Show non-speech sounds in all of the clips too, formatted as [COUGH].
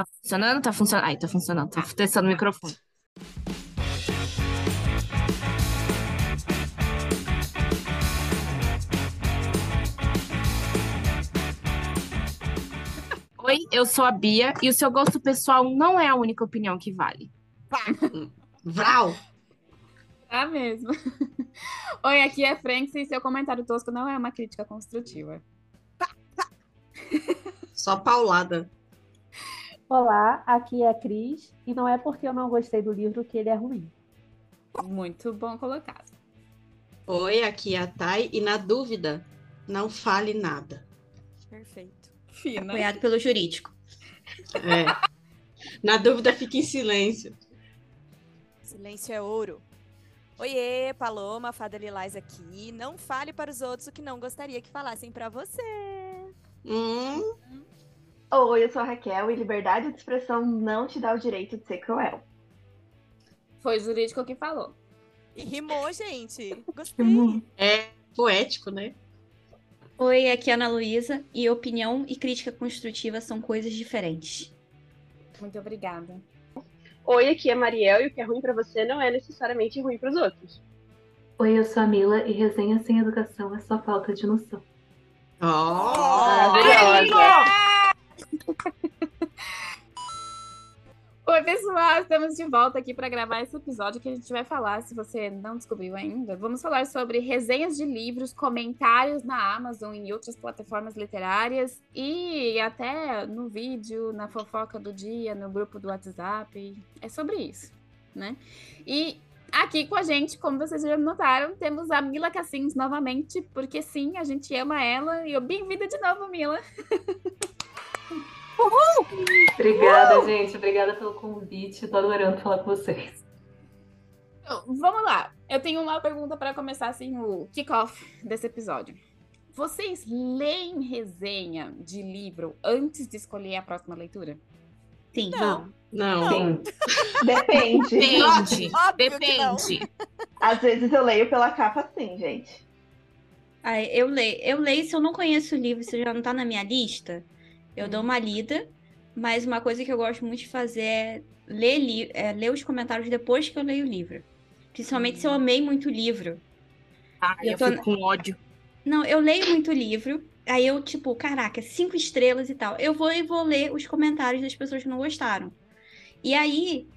Tá funcionando? Tá funcionando. Aí, tá funcionando. Tô testando o microfone. Oi, eu sou a Bia e o seu gosto pessoal não é a única opinião que vale. Vral! Tá mesmo. Oi, aqui é Franks e seu comentário tosco não é uma crítica construtiva. Só paulada. Olá, aqui é a Cris, e não é porque eu não gostei do livro que ele é ruim. Muito bom colocado. Oi, aqui é a Thay, e na dúvida, não fale nada. Perfeito. Fina. Apoiado pelo jurídico. É. Na dúvida, fique em silêncio. Silêncio é ouro. Oiê, Paloma, Fada Lilás aqui. Não fale para os outros o que não gostaria que falassem para você. Hum, Oi, eu sou a Raquel e liberdade de expressão não te dá o direito de ser cruel. Foi o jurídico que falou. E rimou, gente. Gostei. é poético, né? Oi, aqui é a Ana Luísa e opinião e crítica construtiva são coisas diferentes. Muito obrigada. Oi, aqui é a Mariel e o que é ruim pra você não é necessariamente ruim pros outros. Oi, eu sou a Mila e resenha sem educação é só falta de noção. Oh, Maravilhosa! [LAUGHS] Oi, pessoal, estamos de volta aqui para gravar esse episódio que a gente vai falar, se você não descobriu ainda, vamos falar sobre resenhas de livros, comentários na Amazon e outras plataformas literárias e até no vídeo, na fofoca do dia, no grupo do WhatsApp. É sobre isso, né? E aqui com a gente, como vocês já notaram, temos a Mila Cassins novamente, porque sim, a gente ama ela e bem-vinda de novo, Mila. [LAUGHS] Obrigada, gente. Obrigada pelo convite. Tô adorando falar com vocês. Então, Vamos lá. Eu tenho uma pergunta para começar assim o kickoff desse episódio. Vocês leem resenha de livro antes de escolher a próxima leitura? Sim. Não. não. Sim. [LAUGHS] Depende. Depende. Óbvio. Depende. Às vezes eu leio pela capa sim, gente. Ah, eu leio. Eu leio se eu não conheço o livro, se já não tá na minha lista, eu Hum. dou uma lida. Mas uma coisa que eu gosto muito de fazer é ler, li- é ler os comentários depois que eu leio o livro. Principalmente se eu amei muito o livro. Ai, Eu eu tô- fico com ódio. Não, eu leio muito livro. Aí eu, tipo, caraca, cinco estrelas e tal. Eu vou e vou ler os comentários das pessoas que não gostaram. E aí,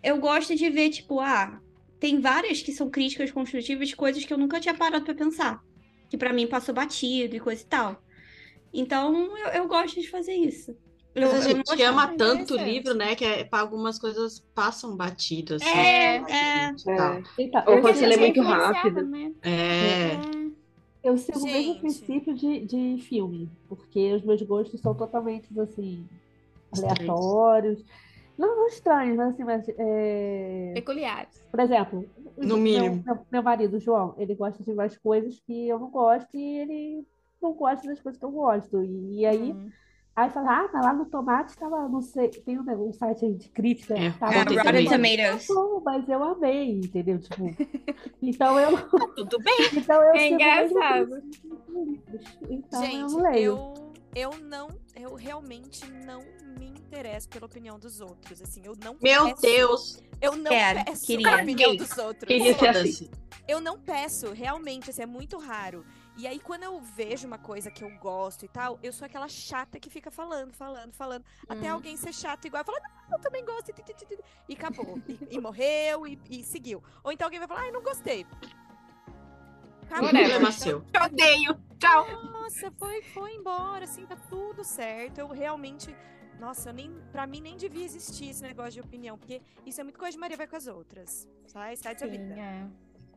eu gosto de ver, tipo, ah, tem várias que são críticas construtivas de coisas que eu nunca tinha parado pra pensar. Que pra mim passou batido e coisa e tal. Então, eu, eu gosto de fazer isso. Eu, A gente ama tanto o livro, né? Que é, algumas coisas passam batidas. assim, É, né, é. tal. Então, Ou eu, quando você lê muito rápido. né? É. eu sigo o mesmo Gente. princípio de, de filme, porque os meus gostos são totalmente assim, aleatórios. Não, não estranhos, mas assim, mas, é, Peculiares. por exemplo, o- No meu- mínimo. Meu, meu marido, João, ele gosta de umas coisas que eu não gosto e ele não gosta das coisas que eu gosto. E, e aí, Hum. Aí fala, ah, mas lá no Tomate tava, não sei, tem um, um site aí de crítica, É, tava É, Rotten Tomatoes. Bom, mas eu amei, entendeu? Tipo, [LAUGHS] então eu, Tudo bem. [LAUGHS] então eu É mesmo engraçado. dos livros. Então eu Gente, não leio. eu, eu não, eu realmente não me interesso pela opinião dos outros. Assim, eu não Meu peço, Eu eu não Quero, peço queria. a opinião dos outros. Queria ser assim. Eu não peço, realmente, assim, é muito raro. E aí, quando eu vejo uma coisa que eu gosto e tal, eu sou aquela chata que fica falando, falando, falando. Até Hum. alguém ser chato igual e falar, não, eu também gosto, e, ti, ti, ti, ti", e acabou. E, e morreu, e, e seguiu. Ou então alguém vai falar, ai, não gostei. Acabou. Whatever. Problema seu. Eu odeio. Tchau. Nossa, foi, foi embora, assim, tá tudo certo. Eu realmente. Nossa, eu nem, pra mim nem devia existir esse negócio de opinião, porque isso é muito coisa de Maria vai com as outras. Sai, sai dessa Sim, vida. é.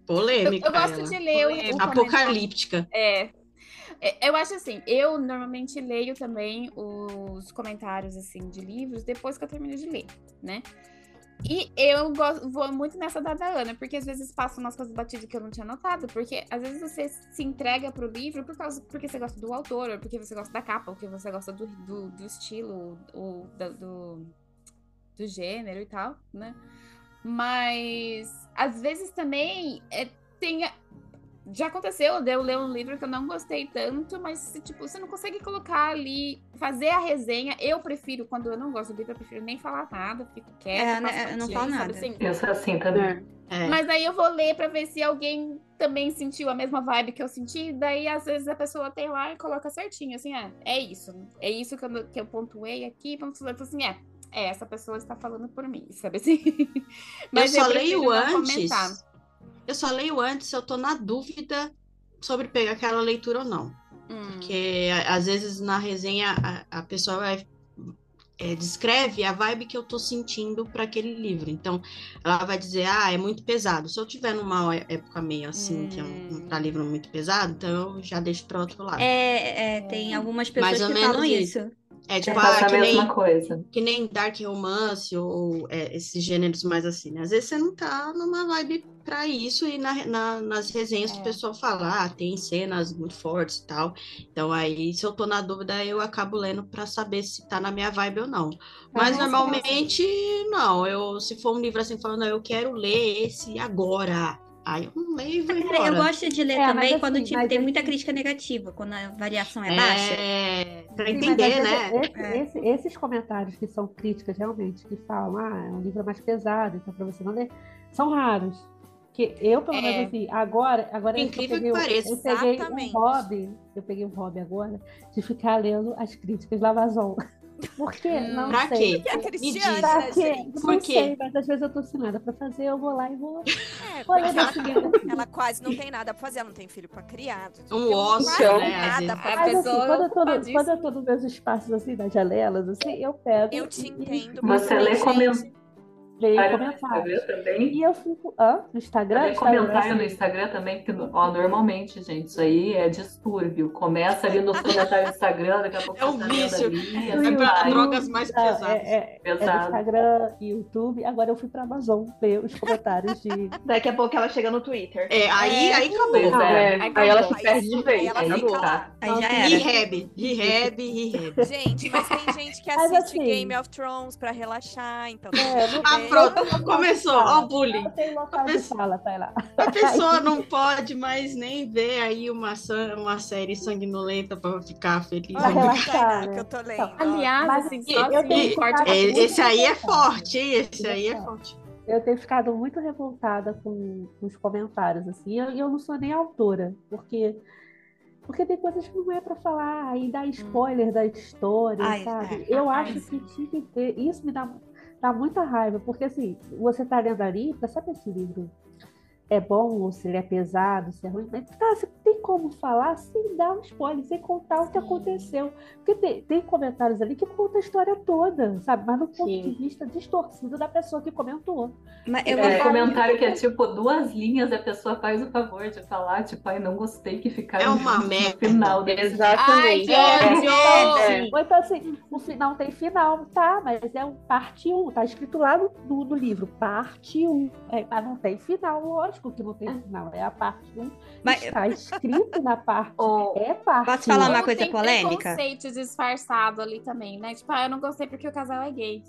Eu, Polêmica. eu gosto ela. de ler o, o. Apocalíptica. É. É, Eu acho assim, eu normalmente leio também os comentários assim de livros depois que eu termino de ler, né? E eu gosto, vou muito nessa da da Ana, porque às vezes passa umas coisas batidas que eu não tinha notado, porque às vezes você se entrega pro livro por causa, porque você gosta do autor, ou porque você gosta da capa, ou porque você gosta do, do, do estilo, ou da- do, do gênero e tal, né? Mas às vezes também é, tem já aconteceu de eu ler um livro que eu não gostei tanto, mas tipo, você não consegue colocar ali, fazer a resenha. Eu prefiro, quando eu não gosto do livro, eu prefiro nem falar nada, fico quieta. É, né, eu não falo nada. assim? Eu sou assim também. É. Mas aí eu vou ler pra ver se alguém também sentiu a mesma vibe que eu senti. Daí, às vezes, a pessoa tem lá e coloca certinho, assim, é, é isso. É isso que eu, que eu pontuei aqui. Vamos falar assim, é, é, essa pessoa está falando por mim, sabe assim? [LAUGHS] eu só prefiro leio antes. comentar. Eu só leio antes se eu tô na dúvida sobre pegar aquela leitura ou não. Hum. Porque às vezes na resenha a, a pessoa vai, é, descreve a vibe que eu tô sentindo para aquele livro. Então, ela vai dizer, ah, é muito pesado. Se eu tiver numa é- época meio assim, que é um, Hum. pra livro muito pesado, então eu já deixo para outro lado. É, é, tem algumas pessoas Mais ou que menos falam isso. isso. É tipo, ah, a que mesma nem, coisa. que nem dark romance ou é, esses gêneros mais assim, né? Às vezes você não tá numa vibe pra isso e na, na- nas resenhas É. o pessoal fala, ah, tem cenas muito fortes e tal. Então aí, se eu tô na dúvida, eu acabo lendo pra saber se tá na minha vibe ou não. Mas Ah, normalmente, não. Eu, se for um livro assim, falando, não, eu quero ler esse agora. Aí eu não leio e vou Cara, eu embora. gosto de ler É, também quando assim, tipo, mas tem assim- muita crítica negativa, quando a variação é baixa. É, pra Sim, mas entender, vezes né? esse- É. esse- esses comentários que são críticas realmente, que falam, ah, é um livro mais pesado, então para você não ler, são raros. Que eu, pelo É. menos, assim, agora, agora eu incrível peguei, que pareça. eu peguei um hobby, eu peguei um hobby agora de ficar lendo as críticas da Amazon. Por quê? Hum, Não pra sei. quê? E Cristiane, diz. Pra né, quê? gente? Não Por quê? sei, mas às vezes eu tô sem nada pra fazer, eu vou lá e vou. É, vou porque ela, ela quase não tem nada pra fazer, ela não tem filho pra criar. Um ócio, né, Nada pra Mas assim, quando eu, tô no, quando eu tô nos meus espaços, assim, nas janelas, assim, eu pego. Eu te e- entendo. Você lê tem no. Instagram também. E eu fico. Hã? No Instagram? Tem Instagram, comentário no assim, Instagram também, que ó, normalmente, gente, isso aí é distúrbio. Começa ali nos comentários do Instagram, daqui a pouco É um tá vício. ali, É pra vai. drogas mais pesadas. É, é, é no Pesado. Instagram, YouTube. Agora eu fui pra Amazon ver os comentários de. Daqui a pouco ela chega no Twitter. É, aí, É. aí acabou. Pois é. Aí Aí ela acabou. se perde de Aí vez. ela Aí fica tá. lá. Aí já era. Rehab, rehab, rehab. Gente, mas tem gente que assiste assim- Game of Thrones pra relaxar, então. É, não É. pronto, começou. Ó, o bullying. de fala, vai lá. A pessoa não pode mais nem ver aí uma, uma série sanguinolenta pra ficar feliz. Pra Olha relaxar, né? que eu tô lendo. Então. Aliás, Mas assim, só eu tenho corte ficado É, esse aí é forte, hein? Esse aí é forte. Eu tenho ficado muito revoltada com os comentários, assim, e eu, eu não sou nem autora, porque. Porque tem coisas que não é pra falar e dar spoiler da história, Ai, sabe? é, eu ai, acho que tinha que ter. Isso me dá, dá muita raiva, porque assim, você tá lendo ali pra saber se o livro é bom ou se ele é pesado, se é ruim. Mas tá, você tem como falar sem dar um spoiler, sem contar o que aconteceu. Porque tem, tem comentários ali que contam a história toda, sabe? Mas no ponto Sim. de vista distorcido da pessoa que comentou. Mas eu É, vou É. comentário que é tipo duas linhas, a pessoa faz o favor de falar, tipo, ai, não gostei que ficaram É uma juntos merda. no final Ai, Exatamente. que É, ódio! é. Ou então assim, o final tem final, tá? Mas é um parte 1, tá escrito lá no, no, no livro, parte 1. É, mas não tem final, lógico que não tem final. É a parte 1. Mas- Está escrito na parte. Ô, É parte Posso falar 1. uma Ou coisa tem polêmica? preconceito disfarçado ali também, né? Tipo, ah, eu não gostei porque o casal é gay.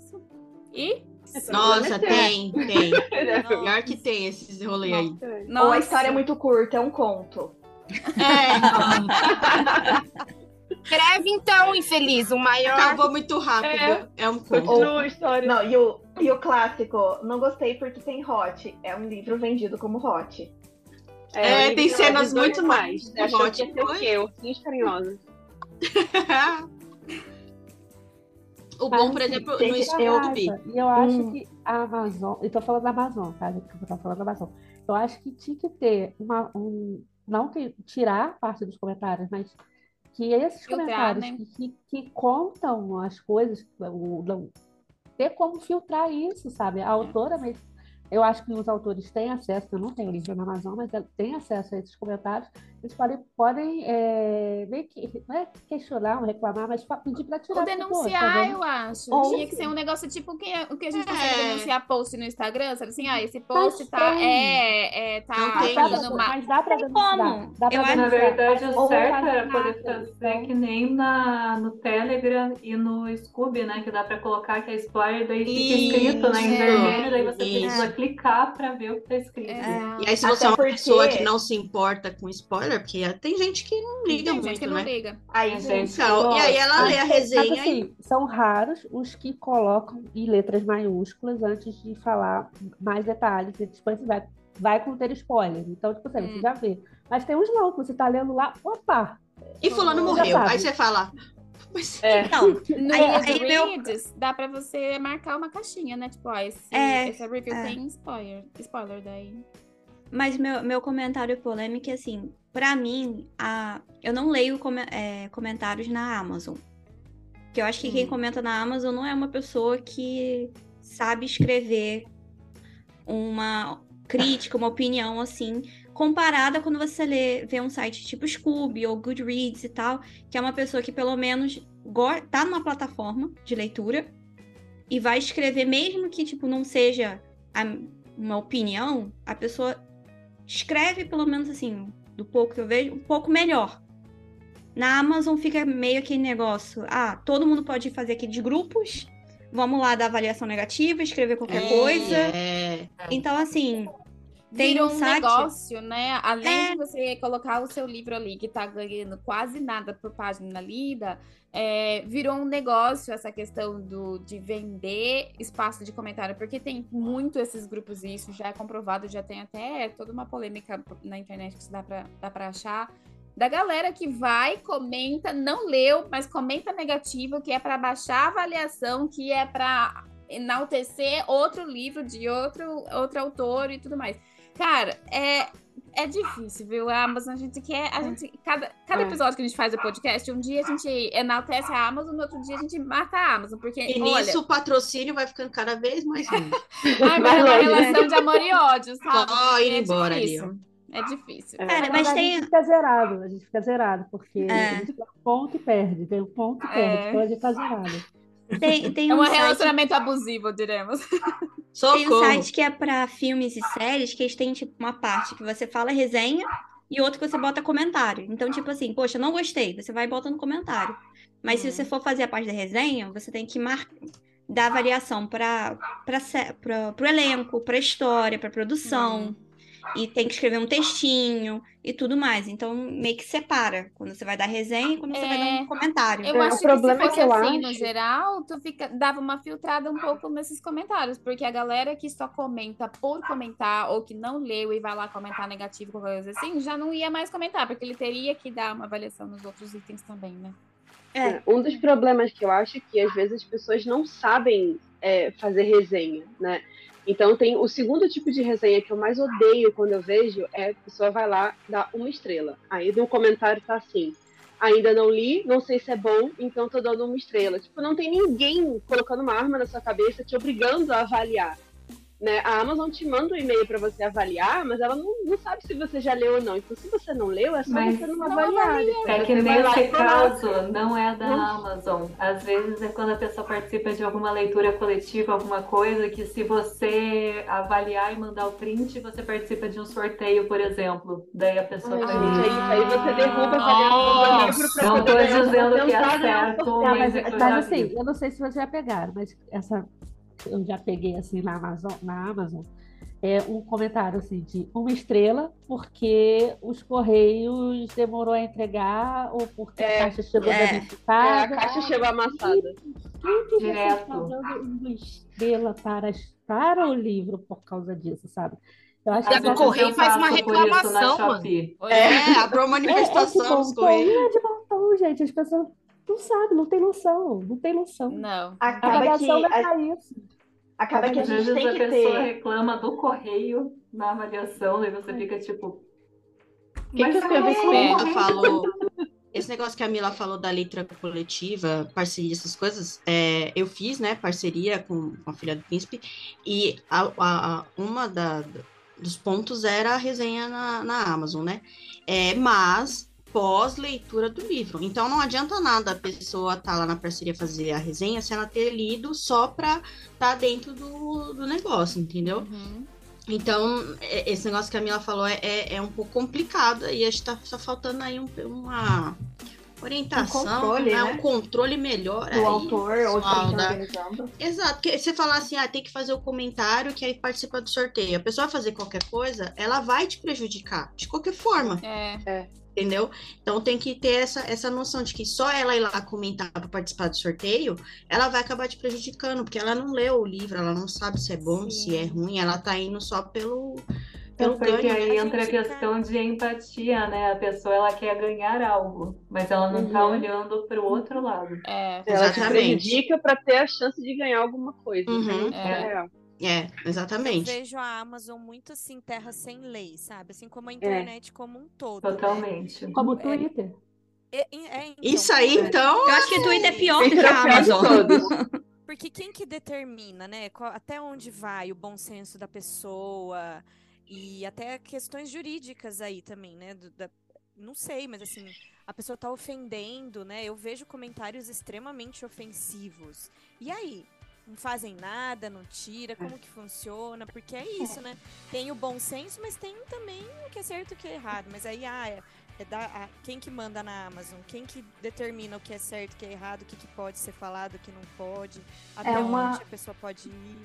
E? Nossa, tem, tem. [LAUGHS] É, Pior que tem esses rolês aí. ou a história é muito curta, é um conto. É, Escreve então, infeliz, o maior. acabou muito rápido. É, um conto. A história. Não, e o, e o clássico, não gostei porque tem hot. É um livro vendido como hot. É, o tem cenas muito mais. Você achou que ia ser o quê? Ursinhos carinhosos. o bom, por exemplo, no Scooby. E eu acho Hum. que a Amazon, eu tô falando da Amazon, tá? gente? Eu tô falando da Amazon. Eu acho que tinha que ter uma, um, não que tirar parte dos comentários, mas que esses Filtrar, comentários né? que, que, que contam as coisas, o, não- ter como filtrar isso, sabe? A autora mesmo. Eu acho que os autores têm acesso, eu não tenho livro na Amazon, mas tem acesso a esses comentários. Eles podem, podem é, meio que, não é questionar ou reclamar, mas pedir para tirar. Ou tipo, pô, tá denunciar, eu acho. Ou- Tinha que ser um negócio tipo o que, o que a gente consegue É. denunciar post no Instagram, sabe assim? Ah, esse post Mas tá, tem. é, é, tá Não dando pra, uma... mas dá pra Tem denunciar. como. Dá pra Eu acho- Na denunciar. verdade, o certo era poder nada. fazer Então, que nem na, no Telegram e no Scooby, né? Que dá pra colocar que é spoiler, daí fica Isso. escrito né, em É. vermelho, daí você Isso. Clicar para ver o que tá escrito. É. E aí, se Até você é uma porque- pessoa que não se importa com spoiler, porque tem gente que não liga Tem muito, gente que não né? liga. Aí, É, gente, Então, e aí ela lê a Mas, resenha e assim, são raros os que colocam em letras maiúsculas antes de falar mais detalhes. E depois você vai, vai conter spoiler. Então, tipo assim, Hum. você já vê. Mas tem uns não, que você tá lendo lá, opa! E fulano Já morreu. Aí você fala. Mas... É. Então, No Aí- aí meu- dá pra você marcar uma caixinha, né? Tipo, ó, esse, É, essa review é. tem spoiler, spoiler daí. Mas meu, meu comentário polêmico é assim, pra mim, a, eu não leio come- é, comentários na Amazon. Porque eu acho que quem Hum. comenta na Amazon não é uma pessoa que sabe escrever uma crítica, uma opinião assim, comparada quando você lê, vê um site tipo Scoob ou Goodreads e tal, que é uma pessoa que pelo menos tá numa plataforma de leitura e vai escrever, mesmo que tipo não seja a- uma opinião, a pessoa escreve pelo menos assim, do pouco que eu vejo, um pouco melhor. Na Amazon fica meio aquele negócio, ah, todo mundo pode fazer aqueles grupos, vamos lá dar avaliação negativa, escrever qualquer coisa. É. Então, assim, tem Virou um um negócio, né? Além É. de você colocar o seu livro ali, que tá ganhando quase nada por página lida, é, virou um negócio essa questão do, de vender espaço de comentário, porque tem muito esses grupos, e isso já é comprovado, já tem até toda uma polêmica na internet que dá pra, dá pra achar. Da galera que vai, comenta, não leu, mas comenta negativo, que é para baixar a avaliação, que é para enaltecer outro livro de outro, outro autor e tudo mais. Cara, é, é difícil, viu? A Amazon, a gente quer. A gente, cada, cada É. episódio que a gente faz do podcast, um dia a gente enaltece a Amazon, no outro dia a gente mata a Amazon. Porque, E olha, nisso o patrocínio vai ficando cada vez mais ruim. [LAUGHS] ai, mas vai é uma longe, né? relação de amor e ódio, sabe? Só ir é embora ali, difícil. É difícil. É. Cara, Na mas tem. A gente fica zerado, a gente fica zerado, porque É. a gente tem um ponto e perde, tem um ponto e É. perde, então a gente tá zerado. Tem, tem É um um site relacionamento abusivo, diremos. Tem um Socorro. site que é pra filmes e séries que eles têm, tipo, uma parte que você fala resenha e outra que você bota comentário. Então, tipo assim, poxa, não gostei, você vai botando comentário. Mas se Hum. você for fazer a parte da resenha, você tem que mar... dar avaliação para o elenco, pra história, pra produção. E tem que escrever um textinho e tudo mais. Então, meio que separa quando você vai dar resenha e quando você vai dar É. um comentário. Eu É, acho o problema que se é que fosse eu assim, no acho- geral, tu fica, dava uma filtrada um pouco nesses comentários, porque a galera que só comenta por comentar, ou que não leu e vai lá comentar negativo, qualquer coisa assim, já não ia mais comentar, porque ele teria que dar uma avaliação nos outros itens também, né? É. Um dos problemas que eu acho é que às vezes as pessoas não sabem é, fazer resenha, né? Então tem o segundo tipo de resenha que eu mais odeio quando eu vejo é a pessoa vai lá dar uma estrela. Aí no comentário tá assim: ainda não li, não sei se é bom, então tô dando uma estrela. Tipo, não tem ninguém colocando uma arma na sua cabeça te obrigando a avaliar. Né? A Amazon te manda um e-mail para você avaliar, mas ela não, não sabe se você já leu ou não. Então, se você não leu, é só Mas você não, não avaliar. avalia. É que você vai nesse caso não é da Não. Amazon. Às vezes é quando a pessoa participa de alguma leitura coletiva, alguma coisa, que se você avaliar e mandar o print, você participa de um sorteio, por exemplo. Daí a pessoa Ai, vai. gente, é isso aí você derruba a avaliação do livro pra Não poder tô ganhar dizendo que é certo, mas mas, é mas assim, eu não sei se vocês já pegaram, mas essa eu já peguei assim na Amazon, na Amazon é um comentário assim de uma estrela porque os correios demorou a entregar ou porque É, a caixa chegou é. É, a danificada. caixa chegou amassada. Quem que está dando uma estrela para, para o livro por causa disso, sabe? Eu acho Deve que eu e faz uma por isso na reclamação, mano. É, abriu uma é, é manifestação bom dos tom, Correios. não é de bom tom, gente. As pessoas não sabem, não tem noção, não tem noção. Não. A Acaba que, avaliação vai a- para isso. acaba que a Às gente vezes tem a que pessoa ter. reclama do correio na avaliação, e você fica tipo. O que, "Mas que a é isso? Pedro falou. Esse negócio que a Mila falou da letra coletiva, parceria, essas coisas, é, eu fiz, né, parceria com, com a filha do príncipe, e a, a- a- uma da, dos pontos era a resenha na, na Amazon, né? É, mas pós-leitura do livro. Então não adianta nada a pessoa estar lá na parceria fazer a resenha se ela ter lido só pra estar dentro do, do negócio, entendeu? Uhum. Então, é- esse negócio que a Mila falou é, é, é um pouco complicado e acho que tá só faltando aí um, uma, orientação, Um controle, né? né? um controle melhor Do aí, autor ou tá da- organizando. Exato, porque você falar assim, ah, tem que fazer o comentário que aí participa do sorteio. A pessoa fazer qualquer coisa, ela vai te prejudicar, de qualquer forma, É. entendeu? Então tem que ter essa, essa noção de que só ela ir lá comentar para participar do sorteio, ela vai acabar te prejudicando, porque ela não leu o livro, ela não sabe se é bom, se é ruim, ela tá indo só pelo, pelo Porque ganho, aí né? entra a questão de empatia, né? A pessoa ela quer ganhar algo, mas ela não tá Uhum. olhando para o outro lado. É. Ela te Exatamente. prejudica para ter a chance de ganhar alguma coisa. Uhum. né? É. real. É, Eu exatamente. vejo a Amazon muito assim, terra sem lei, sabe? Assim como a internet como um todo. né? Totalmente. Como o É, Twitter. É, é, então, Isso aí, então, Eu acho que o Twitter é pior do que é a de Amazon. [LAUGHS] Porque quem que determina, né? qual- até onde vai o bom senso da pessoa e até questões jurídicas aí também, né? do- da- não sei, mas assim, a pessoa tá ofendendo, né? Eu vejo comentários extremamente ofensivos. E aí? Não fazem nada, não tira, como que funciona? Porque é isso, né? Tem o bom senso, mas tem também o que é certo e o que é errado. Mas aí, ah, é, é da, a- quem que manda na Amazon? Quem que determina o que é certo, o que é errado, o que, que pode ser falado, o que não pode? Até uma- onde a pessoa pode ir?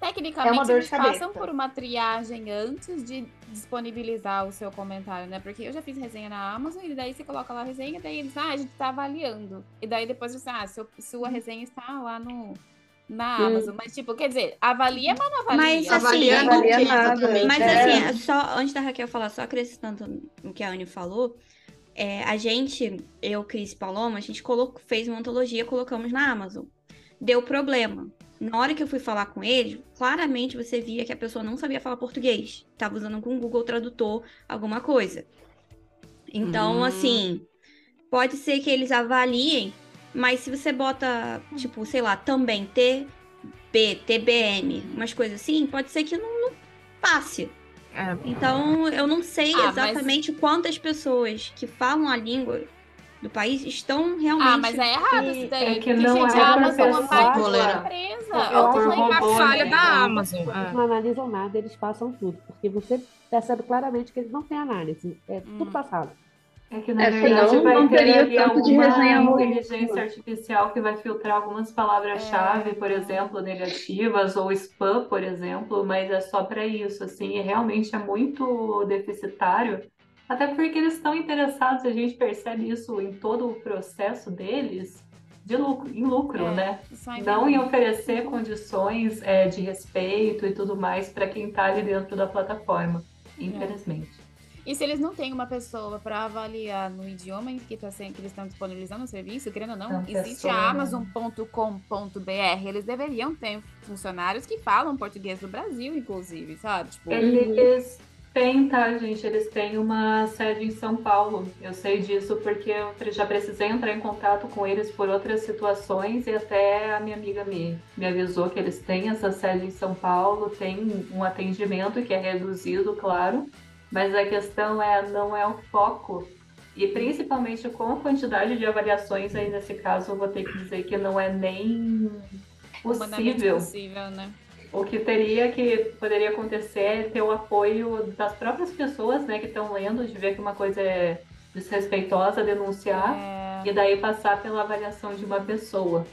Tecnicamente, É eles passam por uma triagem antes de disponibilizar o seu comentário, né? Porque eu já fiz resenha na Amazon e daí você coloca lá a resenha, daí eles, ah, a gente tá avaliando. E daí depois você, ah, seu, sua resenha está lá no, na Hum. Amazon. Mas, tipo, quer dizer, avalia, mas não avalia. Mas, assim, avalia que nada. Mas É. assim, é só antes da Raquel falar, só acrescentando o que a Anne falou, é, a gente, eu, Cris e Paloma, a gente colocou, fez uma antologia, colocamos na Amazon. Deu problema. Na hora que eu fui falar com eles, claramente você via que a pessoa não sabia falar português. Tava usando com o Google Tradutor alguma coisa. Então, Hum. assim, pode ser que eles avaliem, mas se você bota, tipo, sei lá, também TB, TBM, umas coisas assim, pode ser que não, não passe. É. Então, eu não sei Ah, mas- exatamente quantas pessoas que falam a língua do país estão realmente. Ah, mas é errado isso daí. É que porque, não gente, é a Amazon é uma empresa. Eu tô que- A robô, falha da Amazon. Eles é. não analisam nada, eles passam tudo. Porque você percebe claramente que eles não têm análise. É tudo Hum. passado. É que, na É, verdade, senão vai não ter teria ali tanto de ruim. inteligência artificial que vai filtrar algumas palavras-chave, por exemplo, negativas, ou spam, por exemplo, mas é só para isso, assim, e realmente é muito deficitário, até porque eles estão interessados, a gente percebe isso em todo o processo deles, de lucro, em lucro, É, né? Não em oferecer condições é, de respeito e tudo mais para quem está ali dentro da plataforma, infelizmente. E se eles não têm uma pessoa para avaliar no idioma em que, tá sendo, que eles estão disponibilizando o serviço, querendo ou não, Não, existe pessoa, a né? Amazon.com.br. Eles deveriam ter funcionários que falam português do Brasil, inclusive, sabe? Tipo, Eles têm, tá, gente? Eles têm uma sede em São Paulo. Eu sei disso porque eu já precisei entrar em contato com eles por outras situações e até a minha amiga me, me avisou que eles têm essa sede em São Paulo, tem um atendimento que é reduzido, claro, mas a questão é não é o foco. E principalmente com a quantidade de avaliações, aí nesse caso eu vou ter que dizer que não é nem humanamente possível. possível, né? O que teria que poderia acontecer é ter o apoio das próprias pessoas, né, que estão lendo, de ver que uma coisa é desrespeitosa, denunciar É, e daí passar pela avaliação de uma pessoa.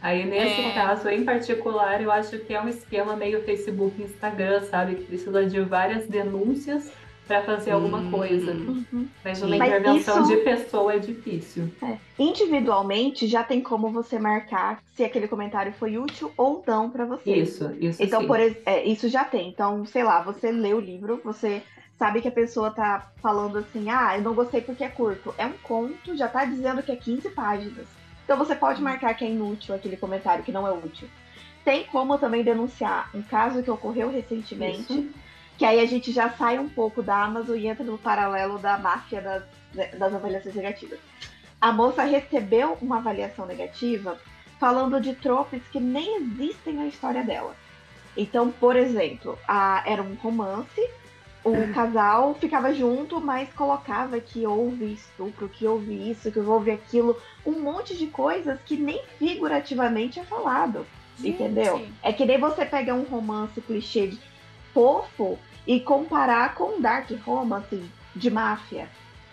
Aí nesse É. caso em particular, eu acho que é um esquema meio Facebook, Instagram, sabe, que precisa de várias denúncias para fazer alguma Hum. coisa. Mas uma Mas intervenção isso- de pessoa é difícil. Individualmente, já tem como você marcar se aquele comentário foi útil ou não para você. Isso, isso Então, sim. por é, isso já tem. Então, sei lá, você lê o livro, você sabe que a pessoa tá falando assim, ah, eu não gostei porque é curto. É um conto, já tá dizendo que é 15 páginas. Então você pode marcar que é inútil aquele comentário, que não é útil. Tem como também denunciar um caso que ocorreu recentemente, Isso. Que aí a gente já sai um pouco da Amazon e entra no paralelo da máfia das, das avaliações negativas. A moça recebeu uma avaliação negativa falando de tropes que nem existem na história dela. Então, por exemplo, a- era um romance, o [LAUGHS] casal ficava junto, mas colocava que houve estupro, que houve isso, que houve aquilo, um monte de coisas que nem figurativamente é falado. Gente. Entendeu? É que nem você pegar um romance clichê de fofo e comparar com um dark romance de máfia.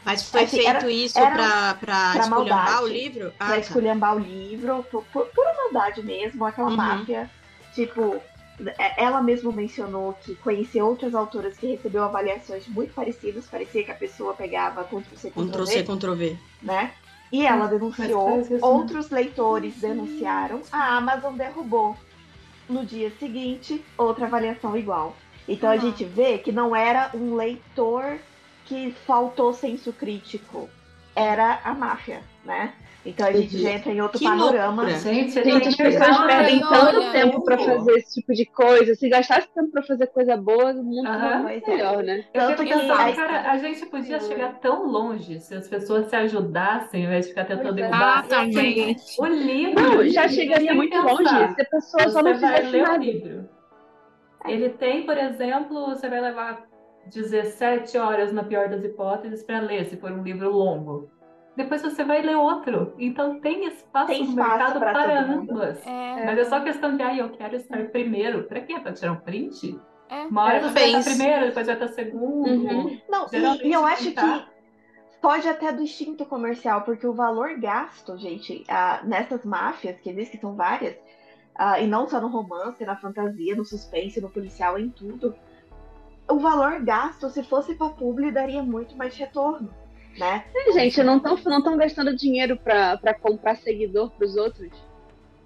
Mas foi Assim, feito era- isso era pra, pra, pra esculhambar maldade. o livro? Ah, pra tá. esculhambar o livro, por, por pura maldade mesmo, aquela Uhum. máfia. Tipo, é- ela mesma mencionou que conhecia outras autoras que recebeu avaliações muito parecidas, parecia que a pessoa pegava Ctrl-C, Ctrl C, Ctrl-V, Ctrl V. né? E ela denunciou, né? outros leitores denunciaram, a Amazon derrubou. No dia seguinte, outra avaliação igual. Então a Ah. gente vê que não era um leitor que faltou senso crítico, era a máfia, né? Então a gente já entra em outro Que panorama. loucura. Gente, Gente, as tem pessoas pensar- perdem olha, tanto tempo pra fazer esse tipo de coisa. Se gastasse tempo pra fazer coisa boa, o mundo Aham. vai ser melhor, né? Eu Tanto que pensando, aí- cara, a gente podia chegar tão longe se as pessoas se ajudassem, ao invés de ficar tentando Pois é. derrubar. Ah, também. O livro. Não, já chegaria muito pensar. longe se a pessoa só Você não vai fizesse ler o nada. livro. Ele tem, por exemplo, você vai levar 17 horas, na pior das hipóteses, para ler, se for um livro longo. Depois você vai ler outro. Então tem espaço Tem no espaço mercado pra para ambas. É, Mas é só questão de, ah, eu quero estar primeiro. Pra quê? Pra tirar um print? é. Uma hora você vai estar primeiro, depois vai estar segundo. Uhum. Não, e, e eu acho tá- que foge até do instinto comercial, porque o valor gasto, gente, ah, nessas máfias, que existem, que são várias, ah, e não só no romance, na fantasia, no suspense, no policial, em tudo, o valor gasto, se fosse pra publi, daria muito mais retorno, né? É, gente, não estão não tão gastando dinheiro pra, pra comprar seguidor pros outros.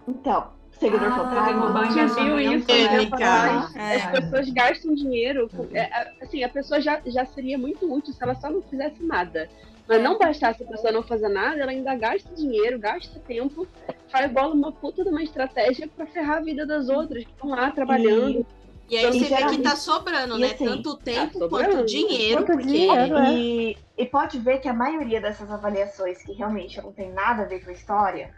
Então, seguidor Ah, fantasma. derrubar Já viu isso? né? É, atrás? É. As pessoas gastam dinheiro. com- é, é, assim, a pessoa já, já seria muito útil se ela só não fizesse nada. Mas não bastasse a pessoa não fazer nada, ela ainda gasta dinheiro, gasta tempo, faz bola uma puta de uma estratégia pra ferrar a vida das outras que estão lá trabalhando. E aí E você vê que tá sobrando, e né? assim, Tanto tempo tá quanto sobrando. dinheiro, Quanto porque dinheiro, é. E, e pode ver que a maioria dessas avaliações que realmente não tem nada a ver com a história,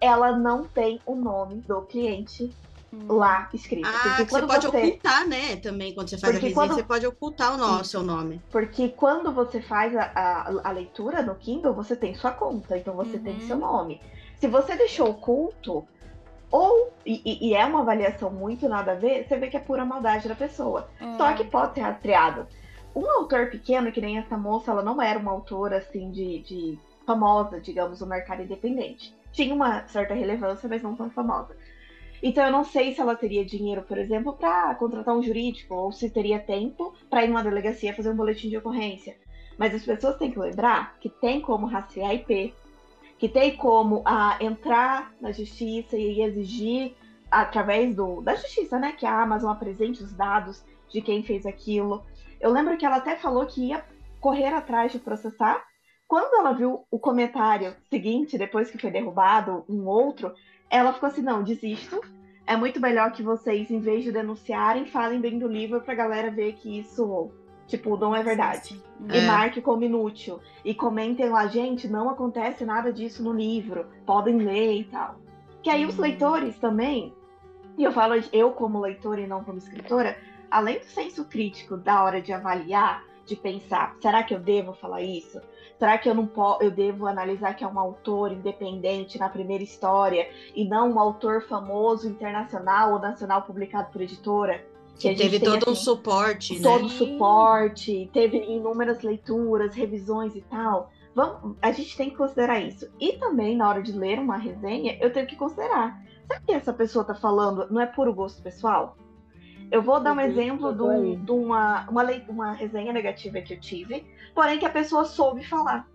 ela não tem o nome do cliente lá escrito. Ah, porque que você pode você, ocultar, né? Também, quando você faz Porque a resenha, quando- você pode ocultar o nosso, seu nome. porque quando você faz a, a, a leitura no Kindle, você tem sua conta, então você tem Uhum. seu nome. Se você deixou oculto, ou e, e- é uma avaliação muito nada a ver, você vê que é pura maldade da pessoa. É. Só que pode ser rastreado. Um autor pequeno, que nem essa moça, ela não era uma autora assim de, de famosa, digamos, no mercado independente. Tinha uma certa relevância, mas não tão famosa. Então eu não sei se ela teria dinheiro, por exemplo, para contratar um jurídico, ou se teria tempo para ir numa delegacia fazer um boletim de ocorrência. Mas as pessoas têm que lembrar que tem como rastrear IP, que tem como ah, entrar na justiça e exigir através do, da justiça, né? Que a Amazon apresente os dados de quem fez aquilo. Eu lembro que ela até falou que ia correr atrás de processar. Quando ela viu o comentário seguinte, depois que foi derrubado um outro, ela ficou assim: não, desisto. É muito melhor que vocês, em vez de denunciarem, falem bem do livro pra galera ver que isso, tipo, não é verdade. E É. marque como inútil. E comentem lá, gente, não acontece nada disso no livro. Podem ler e tal. Que aí os leitores também, e eu falo eu como leitora e não como escritora, além do senso crítico da hora de avaliar, de pensar, será que eu devo falar isso? Será que eu não po eu devo analisar que é um autor independente na primeira história e não um autor famoso internacional ou nacional publicado por editora? Que teve todo um assim, suporte, né? todo suporte, teve inúmeras leituras, revisões e tal. Vamos, a gente tem que considerar isso. E também, na hora de ler uma resenha, eu tenho que considerar. Será que essa pessoa tá falando não é puro gosto pessoal? Eu vou dar um exemplo de, de uma, uma, uma resenha negativa que eu tive, porém que a pessoa soube falar.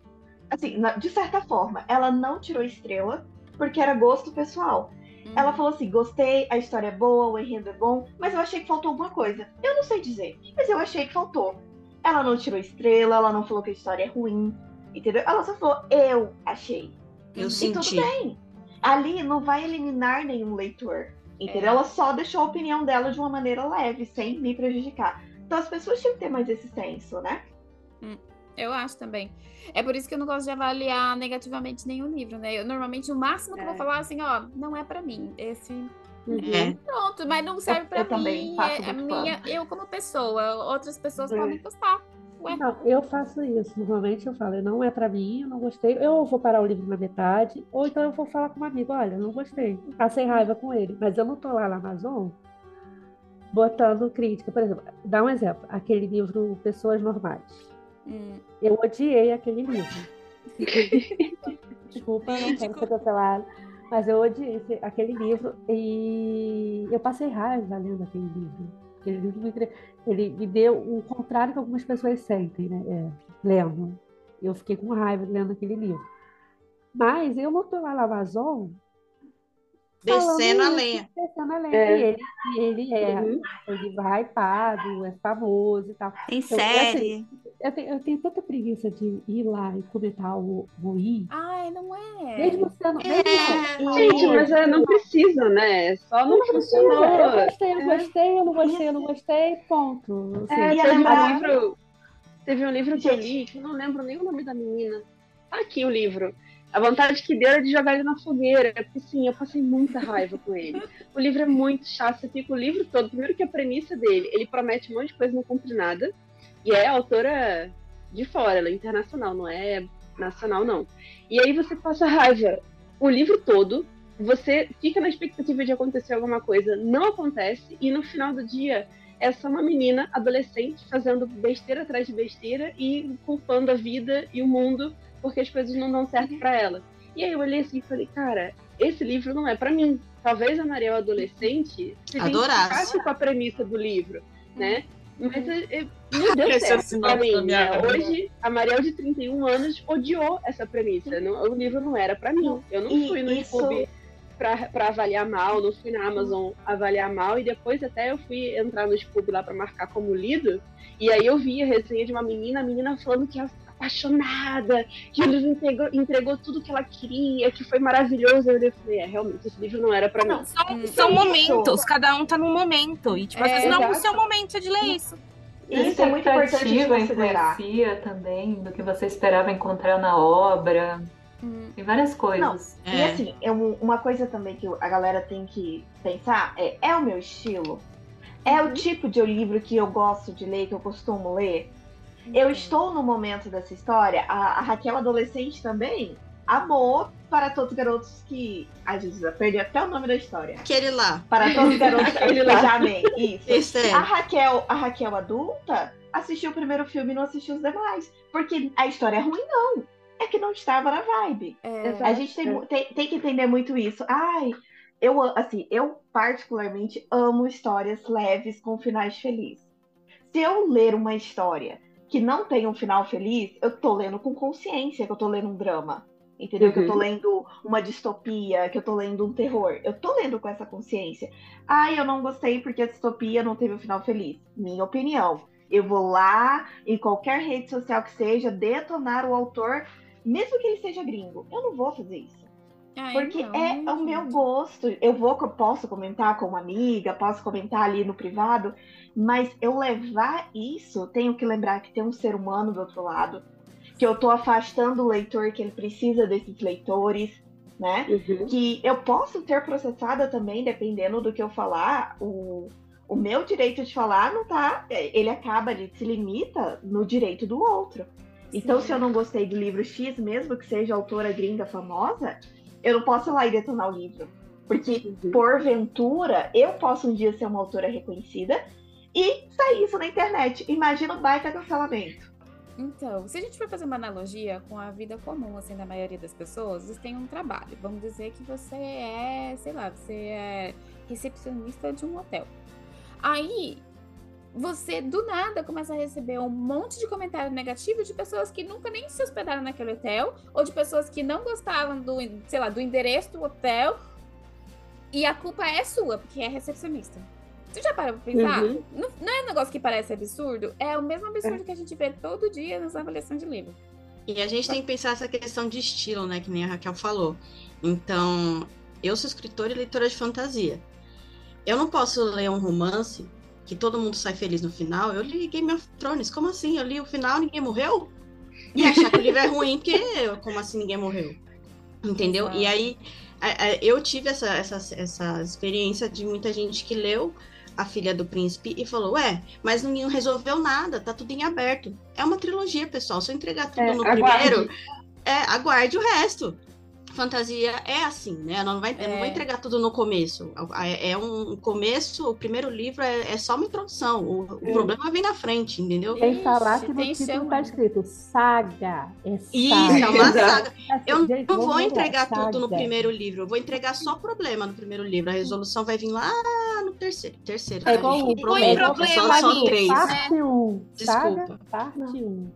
Assim, de certa forma, ela não tirou estrela porque era gosto pessoal. Uhum. Ela falou assim: gostei, a história é boa, o enredo é bom, mas eu achei que faltou alguma coisa. Eu não sei dizer, mas eu achei que faltou. Ela não tirou estrela, ela não falou que a história é ruim, entendeu? Ela só falou: eu achei. Eu E senti. tudo bem. Ali não vai eliminar nenhum leitor, entendeu? É. Ela só deixou a opinião dela de uma maneira leve, sem me prejudicar. Então as pessoas tinham que ter mais esse senso, né? Eu acho também. É por isso que eu não gosto de avaliar negativamente nenhum livro, né? Eu, normalmente o máximo que eu vou É. falar assim, ó, não é pra mim. Esse Uhum. É. pronto, mas não serve pra eu também mim. faço É, é minha, eu como pessoa, outras pessoas É. podem gostar. Ué. Não, eu faço isso. Normalmente eu falo, não é pra mim, eu não gostei. Eu vou parar o livro na metade, ou então eu vou falar com um amigo, olha, não gostei. Passei raiva com ele. Mas eu não tô lá na Amazon botando crítica. Por exemplo, dá um exemplo. Aquele livro Pessoas Normais. Hum. Eu odiei aquele livro. [LAUGHS] Desculpa, não quero ser cancelada, mas eu odiei aquele livro e eu passei raiva lendo aquele livro. Entre- ele me deu o contrário que algumas pessoas sentem, né? É, lendo. Eu fiquei com raiva lendo aquele livro. Mas eu não estou lá na Amazon Descendo a lenha. Descendo a lenha. É. E ele, ele é Uhum. um livro hypado, é famoso e tal. Tem Eu- série. Eu tenho, eu tenho tanta preguiça de ir lá e comentar o ruim. Ai, não é. Mesmo sendo. É, mesmo Gente, mas é, não precisa, né? Só não funcionou. Eu gostei, eu gostei, eu não gostei, eu não gostei, ponto. Assim, É, teve, um livro, teve um livro que eu li, que eu não lembro nem o nome da menina. Tá aqui o livro. A vontade que deu era de jogar ele na fogueira, porque sim, eu passei muita raiva com ele. O livro é muito chato, você fica o livro todo. Primeiro que a premissa dele, ele promete um monte de coisa e não cumpre nada. E é autora de fora, ela é internacional, não é nacional, não. E aí você passa raiva o livro todo, você fica na expectativa de acontecer alguma coisa, não acontece, e no final do dia é só uma menina adolescente fazendo besteira atrás de besteira e culpando a vida e o mundo porque as coisas não dão certo pra ela. E aí eu olhei assim e falei, cara, esse livro não é pra mim. Talvez a Mariel adolescente se identificasse com a premissa do livro, né? Mas é, é, não deu Esse é certo pra mim. da minha né? Hoje, a Mariel de 31 anos odiou essa premissa. Não- o livro não era pra mim. Eu não E fui no isso- YouTube pra avaliar mal, não fui na Amazon avaliar mal, e depois até eu fui entrar no Scoob lá pra marcar como lido, e aí eu vi a resenha de uma menina, a menina falando que é apaixonada, que o livro entregou, entregou tudo que ela queria, que foi maravilhoso. Eu e falei, é, realmente, esse livro não era pra mim. São, Hum. são Isso. momentos, cada um tá num momento. E, tipo, às É, vezes não é o seu momento de ler isso. Isso é muito importante de expectativa considerar. influencia também do que você esperava encontrar na obra. Hum. E várias coisas. E É. assim, eu- uma coisa também que a galera tem que pensar é: é o meu estilo? É o tipo de livro que eu gosto de ler, que eu costumo ler? Eu estou no momento dessa história. A, a Raquel adolescente também amou para todos os garotos que. Ai, Jesus, eu perdi até o nome da história. Aquele lá. Para todos os garotos que eu já amei. Isso. Esse é. A Raquel, a Raquel adulta assistiu o primeiro filme e não assistiu os demais. Porque a história é ruim, não. É que não estava na vibe. É. A gente tem, mu- tem, tem que entender muito isso. Ai, eu assim, eu particularmente amo histórias leves com finais felizes. Se eu ler uma história que não tem um final feliz, eu tô lendo com consciência que eu tô lendo um drama. Entendeu? Que eu tô Uhum. lendo uma distopia, que eu tô lendo um terror. Eu tô lendo com essa consciência. Ai, eu não gostei porque a distopia não teve um final feliz. Minha opinião. Eu vou lá, em qualquer rede social que seja, detonar o autor, mesmo que ele seja gringo. Eu não vou fazer isso. Ai, Porque não, é o meu gosto. Eu vou, posso comentar com uma amiga, posso comentar ali no privado, mas eu levar isso, tenho que lembrar que tem um ser humano do outro lado, que eu tô afastando o leitor, que ele precisa desses leitores, né? Uhum. Que eu posso ter processada também, dependendo do que eu falar, o, o meu direito de falar não tá. Ele acaba, ele se limita no direito do outro. Então, Sim. se eu não gostei do livro X, mesmo que seja autora gringa famosa, eu não posso ir lá e detonar o livro. Porque, Uhum. porventura, eu posso um dia ser uma autora reconhecida e sair isso na internet. Imagina o baita cancelamento. Então, se a gente for fazer uma analogia com a vida comum, assim, da maioria das pessoas, você tem um trabalho. Vamos dizer que você é, sei lá, você é recepcionista de um hotel. Aí, você do nada começa a receber um monte de comentário negativo de pessoas que nunca nem se hospedaram naquele hotel, ou de pessoas que não gostavam do, sei lá, do endereço do hotel, e a culpa é sua, porque é recepcionista. Você já parou pra pensar? Uhum. Não, não é um negócio que parece absurdo? É o mesmo absurdo que a gente vê todo dia nas avaliações de livro. E a gente tem que pensar essa questão de estilo, né? Que nem a Raquel falou. Então, eu sou escritora e leitora de fantasia. Eu não posso ler um romance que todo mundo sai feliz no final. Eu li Game of Thrones. Como assim? Eu li o final, ninguém morreu? E achar que o livro é ruim, porque como assim ninguém morreu? Entendeu? Exato. E aí, eu tive essa, essa, essa experiência de muita gente que leu A Filha do Príncipe e falou: Ué, mas ninguém resolveu nada, tá tudo em aberto. É uma trilogia, pessoal. Se eu entregar tudo É, no aguarde. primeiro, é, aguarde o resto. Fantasia é assim, né? Não vai, eu não vou É. entregar tudo no começo. É, é um começo, o primeiro livro é, é só uma introdução. O, o É. problema vem na frente, entendeu? Sem falar Ixi, que no tem título tá escrito saga. É saga. Isso, é uma saga. Assim, Eu não vou lembrar, entregar tudo no saga. primeiro livro, eu vou entregar só problema no primeiro livro. A resolução vai vir lá no terceiro. Terceiro, É tá, igual o é igual só, o só três. Parte 1. Saga, Desculpa. parte 1. ou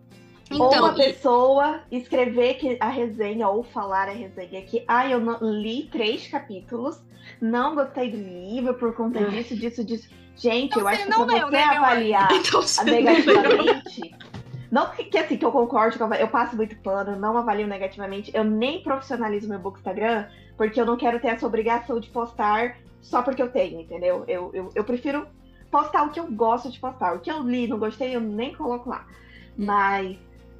Então, uma e- pessoa escrever que a resenha ou falar a resenha que, ah, eu não, li três capítulos, não gostei do livro por conta Ah. disso, disso, disso. Gente, Então eu você acho que não pra leu, você né, avaliar [LAUGHS] então, você não negativamente. Não que, que, assim, que eu concordo, eu, passo muito pano, não avalio negativamente. Eu nem profissionalizo meu book Instagram, porque eu não quero ter essa obrigação de postar só porque eu tenho, entendeu? Eu, eu, eu prefiro postar o que eu gosto de postar. O que eu li, não gostei, eu nem coloco lá. Mas,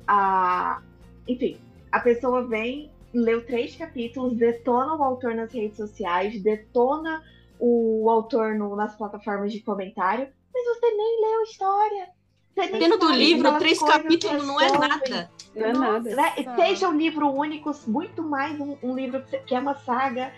a, enfim, a pessoa vem, leu três capítulos, detona o autor nas redes sociais, detona o autor no- nas plataformas de comentário, mas você nem leu a história. Dependendo do livro, três capítulos não é nada. Não é nada. né? Seja um livro único, muito mais um, um livro que você- que é uma saga.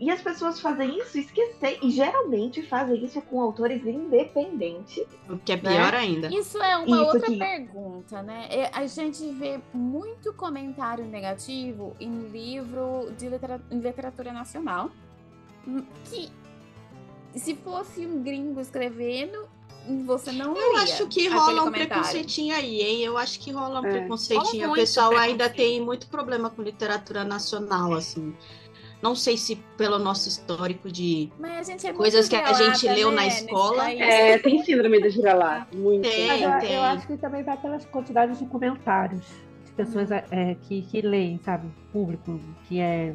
E as pessoas fazem isso esquecer. E geralmente fazem isso com autores independentes. O que é pior ainda. Isso é uma Isso outra que- pergunta, né? É, A gente vê muito comentário negativo em livro de litera- em literatura nacional. hum, Que se fosse um gringo escrevendo, você não Eu acho que rola um comentário. preconceitinho aí, hein? Eu acho que rola um É. preconceitinho. Rola O pessoal ainda tem muito problema com literatura nacional, assim. Não sei se pelo nosso histórico de. É Coisas que a gente leu na né, escola. nesse país. É, tem síndrome da vira-lata. Muito. Tem. Mas eu, tem. eu acho que também vai pelas quantidades de comentários de pessoas é, que, que leem, sabe? Público que é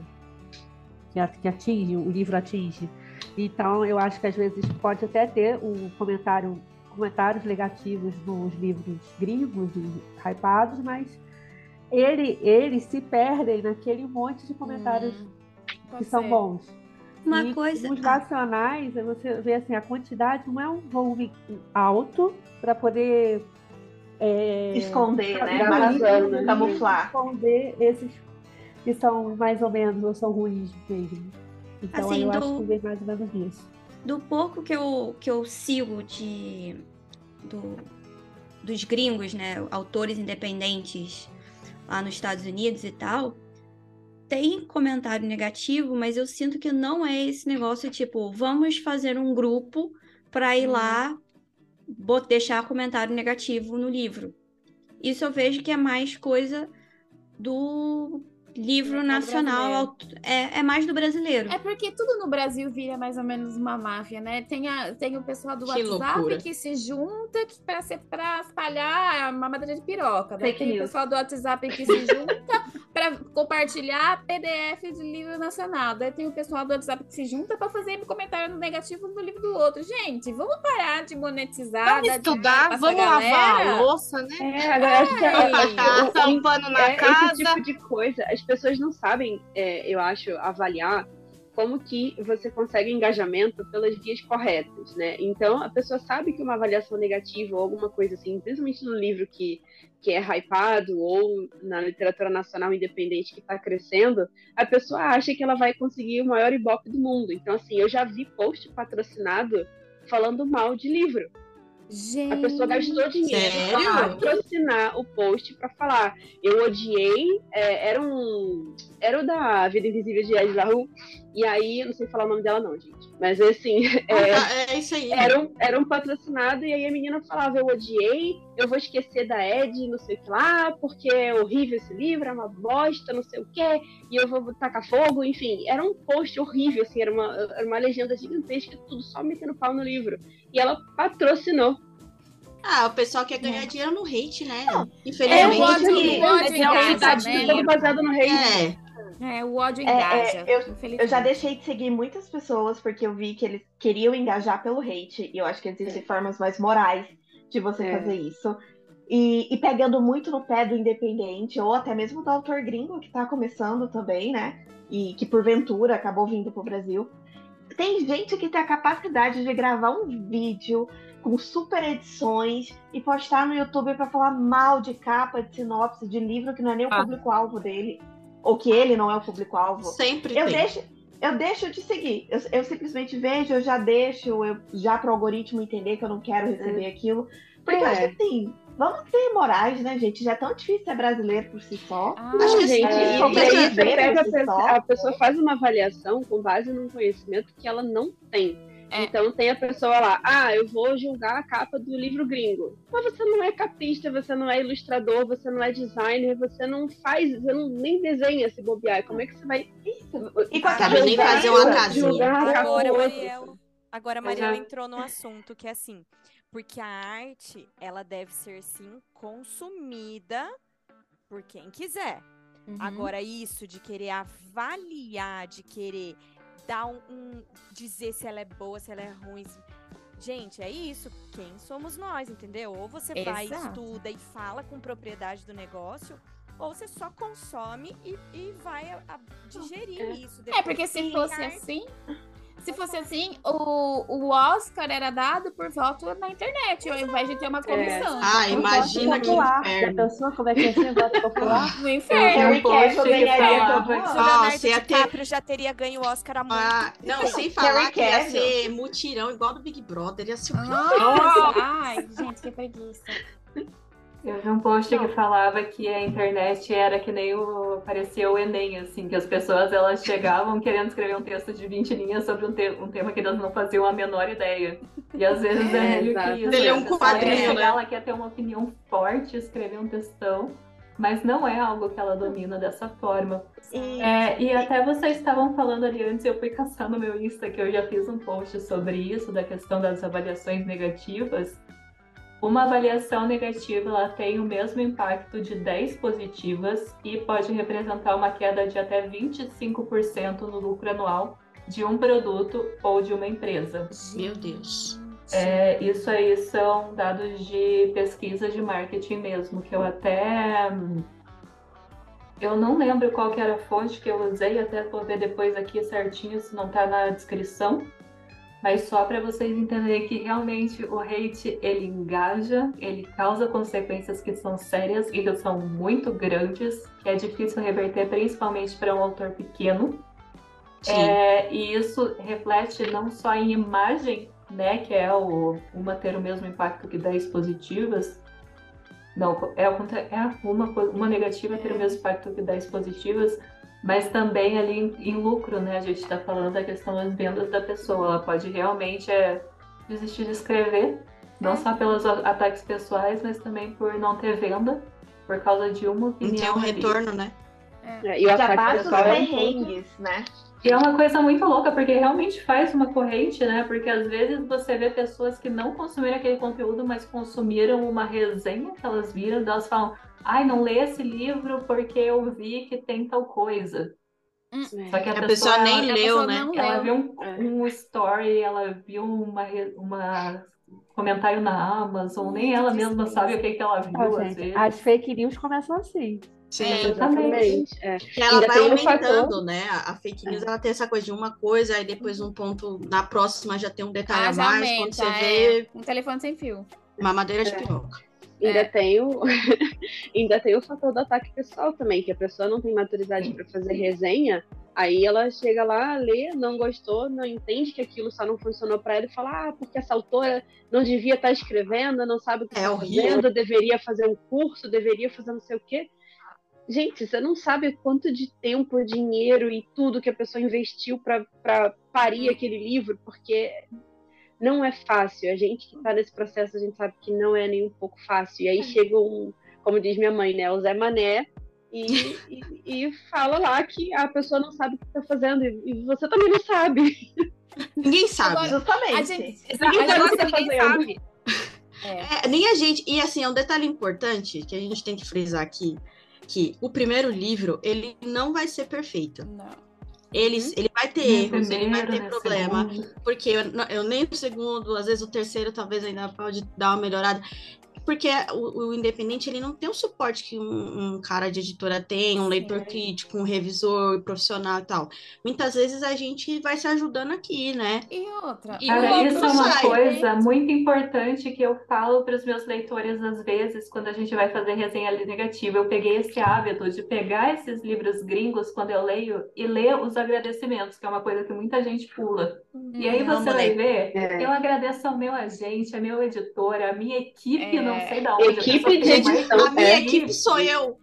que atinge, o livro atinge. Então eu acho que às vezes pode até ter um comentário, comentários negativos nos livros gringos e hypados, mas ele, eles se perdem naquele monte de comentários Hum, que pode são ser. bons. Uma E coisa. Nos nacionais, você vê assim, a quantidade não é um volume alto para poder é, Esconder, né? Né? Camuflar. esconder esses que são mais ou menos ou são ruins mesmo. Então Assim, eu do- acho que vem mais ou menos isso. do pouco que eu, que eu sigo de do- dos gringos, né, autores independentes lá nos Estados Unidos e tal, tem comentário negativo, mas eu sinto que não é esse negócio tipo, vamos fazer um grupo para ir lá bot- deixar comentário negativo no livro. Isso eu vejo que é mais coisa do livro nacional, é, é mais do brasileiro. É porque tudo no Brasil vira mais ou menos uma máfia, né? Tem, a, tem o pessoal do Que WhatsApp loucura. que se junta pra espalhar a mamadeira de piroca. Fake tem o pessoal do WhatsApp que se junta pra compartilhar PDF de livro nacional. Daí tem o pessoal do WhatsApp que se junta pra fazer comentário negativo no livro do outro. Gente, vamos parar de monetizar. Vamos estudar, vamos lavar a louça, né? É, agora é, Passar um pano na é, casa. esse tipo de coisa, as pessoas não sabem, é, eu acho, avaliar como que você consegue engajamento pelas vias corretas, né? Então, a pessoa sabe que uma avaliação negativa ou alguma coisa assim, principalmente no livro que, que é hypado ou na literatura nacional independente que está crescendo, a pessoa acha que ela vai conseguir o maior ibope do mundo. Então, assim, eu já vi post patrocinado falando mal de livro. Gente, A pessoa gastou dinheiro pra patrocinar o post pra falar. Eu odiei. é, era um. Era o da Vida Invisível de Ed LaRue. E aí, eu não sei falar o nome dela, não, gente. Mas assim, [LAUGHS] é, Ah, tá, é isso aí. era, um, era um patrocinado. E aí a menina falava: Eu odiei, eu vou esquecer da Ed, não sei o que lá, porque é horrível esse livro, é uma bosta, não sei o que. E eu vou tacar fogo. Enfim, era um post horrível, assim. Era uma, era uma legenda gigantesca, tudo só metendo pau no livro. E ela patrocinou. Ah, o pessoal quer ganhar dinheiro no hate, né? É, o Infelizmente. ódio, que- o ódio é uma engaja, verdade, né? Tudo baseado no. É, É, o ódio É, é, engaja. eu-. Eu já deixei de seguir muitas pessoas porque eu vi que eles queriam engajar pelo hate. E eu acho que existem formas mais morais de você É. fazer isso. E, e pegando muito no pé do independente, ou até mesmo do autor gringo que tá começando também, né? E que porventura acabou vindo pro Brasil. Tem gente que tem a capacidade de gravar um vídeo com super edições e postar no YouTube pra falar mal de capa, de sinopse, de livro que não é nem o Ah. público-alvo dele. Ou que ele não é o público-alvo, Sempre eu tem. deixo, eu deixo de seguir. Eu, eu simplesmente vejo, eu já deixo, eu já pro algoritmo entender que eu não quero receber aquilo. Porque eu acho É. que assim, vamos ter morais, né, gente? Já é tão difícil ser brasileiro por si só. Ah, Acho que gente, isso aí é- você pega a por si pessoa, só. a pessoa faz uma avaliação com base num conhecimento que ela não tem. É. Então tem a pessoa lá, ah, eu vou julgar a capa do livro gringo. Mas você não é capista, você não é ilustrador, você não é designer, você não faz, você não, nem desenha se bobear. Como é que você vai. E com a Sabe nem fazer uma casinha. Agora. Mariel, agora Mariel entrou no assunto que é assim, porque a arte, ela deve ser sim consumida por quem quiser. uhum. Agora isso de querer avaliar, de querer dar um, um- dizer se ela é boa, se ela é ruim. Gente, é isso. Quem somos nós, entendeu? Ou você vai, Exato. estuda e fala com propriedade do negócio, ou você só consome e, e vai a- a digerir isso. É, depois. porque se fosse arte- assim. Se fosse assim, o, o Oscar era dado por voto na internet, ao invés de ter uma comissão. Ah, Um imagina que popular. inferno. Já pensou como é que ia ser voto popular? [LAUGHS] No Eu inferno. ano. Ó, Leonardo você ia ter- já teria ganho o Oscar há muito Ah, não, tempo. sem [LAUGHS] falar Harry que ia ser mutirão igual do Big Brother, ia ser o Nossa, ai, gente, que preguiça. Eu vi um post Não. que falava que a internet era que nem o parecia o Enem, assim, que as pessoas elas chegavam querendo escrever um texto de 20 linhas sobre um, te- um tema que elas não faziam a menor ideia. E às vezes é, É, meio que isso. Ele é um quadrinho, chegar, né? Ela quer ter uma opinião forte, escrever um textão, mas não é algo que ela domina dessa forma. E- É, e até vocês estavam falando ali antes, eu fui caçar no meu Insta que eu já fiz um post sobre isso, da questão das avaliações negativas. Uma avaliação negativa ela tem o mesmo impacto de 10 positivas e pode representar uma queda de até 25% no lucro anual de um produto ou de uma empresa. Meu Deus. É, isso aí são dados de pesquisa de marketing mesmo, que eu até. Eu não lembro qual que era a fonte que eu usei, até vou ver depois aqui certinho se não tá na descrição. Mas só para vocês entenderem que realmente o hate ele engaja, ele causa consequências que são sérias e que são muito grandes, que é difícil reverter, principalmente para um autor pequeno. É, e isso reflete não só em imagem, né, que é o, uma ter o mesmo impacto que 10 positivas. Não, é, é uma, uma negativa ter o mesmo impacto que 10 positivas, mas também ali em, em lucro, né? A gente está falando da questão das vendas da pessoa. Ela pode realmente é, desistir de escrever, não só pelos ataques pessoais, mas também por não ter venda, por causa de uma Não tem opinião. um ali. retorno, né? É, e o Já ataque passa os pessoal é um perrengues, né? E é uma coisa muito louca, porque realmente faz uma corrente, né? Porque às vezes você vê pessoas que não consumiram aquele conteúdo, mas consumiram uma resenha que elas viram, e elas falam, ai, não lê esse livro porque eu vi que tem tal coisa. Só que a, A pessoa nem ela, A leu, pessoa né? não ela leu. viu um, um story, ela viu uma, uma comentário na Amazon, nem ela mesma sabe o que, que ela viu, Ó, às gente, vezes. as fake news começam assim. Sim. Exatamente. É. Ela Ainda vai um aumentando, fator- né? A fake news ela tem essa coisa de uma coisa, aí depois um ponto, na próxima já tem um detalhe Ah, a mais, aumenta, quando você é. vê Um telefone sem fio. uma madeira de É. piroca. Ainda, É. tem o... [LAUGHS] ainda tem o fator do ataque pessoal também, que a pessoa não tem maturidade para fazer resenha, aí ela chega lá, lê, não gostou, não entende que aquilo só não funcionou para ela e fala, ah, porque essa autora não devia estar escrevendo, não sabe o que É está fazendo, deveria fazer um curso, deveria fazer não sei o quê. Gente, você não sabe quanto de tempo, dinheiro e tudo que a pessoa investiu para parir aquele livro, porque não é fácil. A gente que está nesse processo, a gente sabe que não é nem um pouco fácil. E aí chega um, como diz minha mãe, né, o Zé Mané, e, e, [LAUGHS] e fala lá que a pessoa não sabe o que está fazendo, e você também não sabe. Ninguém sabe. Agora, Justamente. A gente, Ninguém a sabe o gente que tá ninguém fazendo. sabe. É. É, nem a gente. E assim, é um detalhe importante que a gente tem que frisar aqui. Que o primeiro livro, ele não vai ser perfeito. Não. Ele, ele vai ter erros, ele vai primeiro, ter nem problema. segundo. Porque eu, não- eu nem o segundo, às vezes o terceiro talvez ainda pode dar uma melhorada. Porque o, o independente ele não tem o suporte que um, um cara de editora tem, um leitor Sim. crítico, um revisor profissional e tal. Muitas vezes a gente vai se ajudando aqui, né? E outra, E logo isso é uma sai, coisa muito importante que eu falo para os meus leitores às vezes, quando a gente vai fazer resenha negativa. Eu peguei esse hábito de pegar esses livros gringos quando eu leio e ler os agradecimentos, que é uma coisa que muita gente pula. E aí você vai ver, É. eu agradeço ao meu agente, a meu editor, a minha equipe, É. não sei da onde. a Equipe de mais edição, A minha é. equipe sou eu.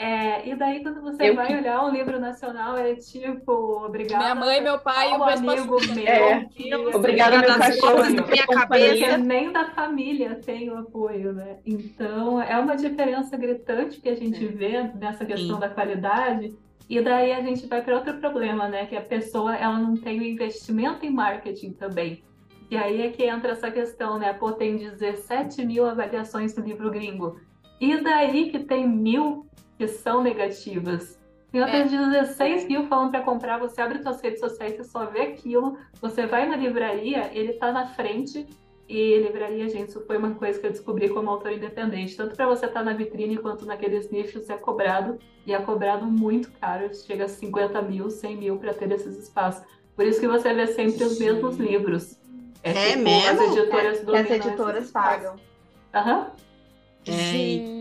É, e daí quando você Eu vai que- olhar um livro nacional, é tipo, obrigada. Minha mãe, meu pai o amigo Xuxa. meu É. que Obrigada, meu Obrigada, cachorro. minha cabeça. nem da família tem o apoio, né? Então, é uma diferença gritante que a gente vê nessa questão Sim. da qualidade. E daí a gente vai para outro problema, né? Que a pessoa ela não tem o investimento em marketing também. E aí é que entra essa questão, né? Pô, tem 17 mil avaliações do livro gringo. E daí que tem mil que são negativas. Tem outras 16 mil falando para comprar, você abre suas redes sociais, você só vê aquilo, você vai na livraria, ele tá na frente, e livraria, gente, isso foi uma coisa que eu descobri como autor independente. Tanto para você estar na vitrine quanto naqueles nichos é cobrado, e é cobrado muito caro, chega a 50 mil, 100 mil para ter esses espaços. Por isso que você vê sempre os mesmos livros. É tipo, mesmo? As editoras que dominam as editoras pagam. Aham. É,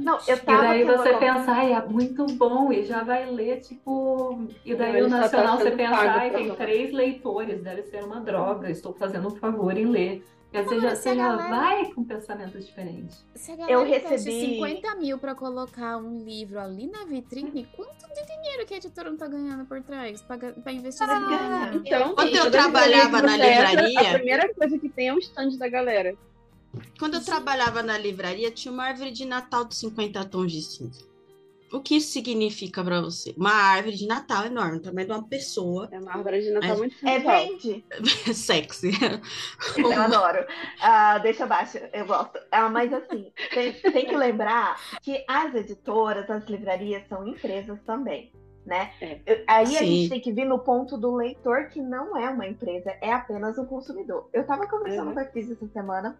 Não, eu E tava daí tendo você pensa, ai, é muito bom, e já vai ler, tipo. E daí Ele o tá Nacional você sendo pensa, ai, tem três leitores, deve ser uma droga, estou fazendo um favor em ler. Quer dizer, já, você já vai com pensamento diferente. Se a galera Eu recebi- 50 mil pra colocar um livro ali na vitrine, quanto de dinheiro que a editora não tá ganhando por trás pra investir nesse Ah, livro? Então, Quando eu trabalhava na você livraria- A primeira coisa que tem é o stand da galera. Quando eu trabalhava na livraria, tinha uma árvore de Natal de 50 tons de cinza. O que isso significa pra você? Uma árvore de Natal enorme, tamanho de uma pessoa É uma árvore de Natal É- muito É vende. [LAUGHS] sexy. [LAUGHS] Eu adoro. Ah, deixa abaixo, eu gosto. Ah, mas assim, tem, tem que lembrar que as editoras, as livrarias são empresas também, né? É. Eu- Aí a Sim. gente tem que vir no ponto do leitor que não é uma empresa, é apenas um consumidor. Eu estava conversando Uhum. com a Cris essa semana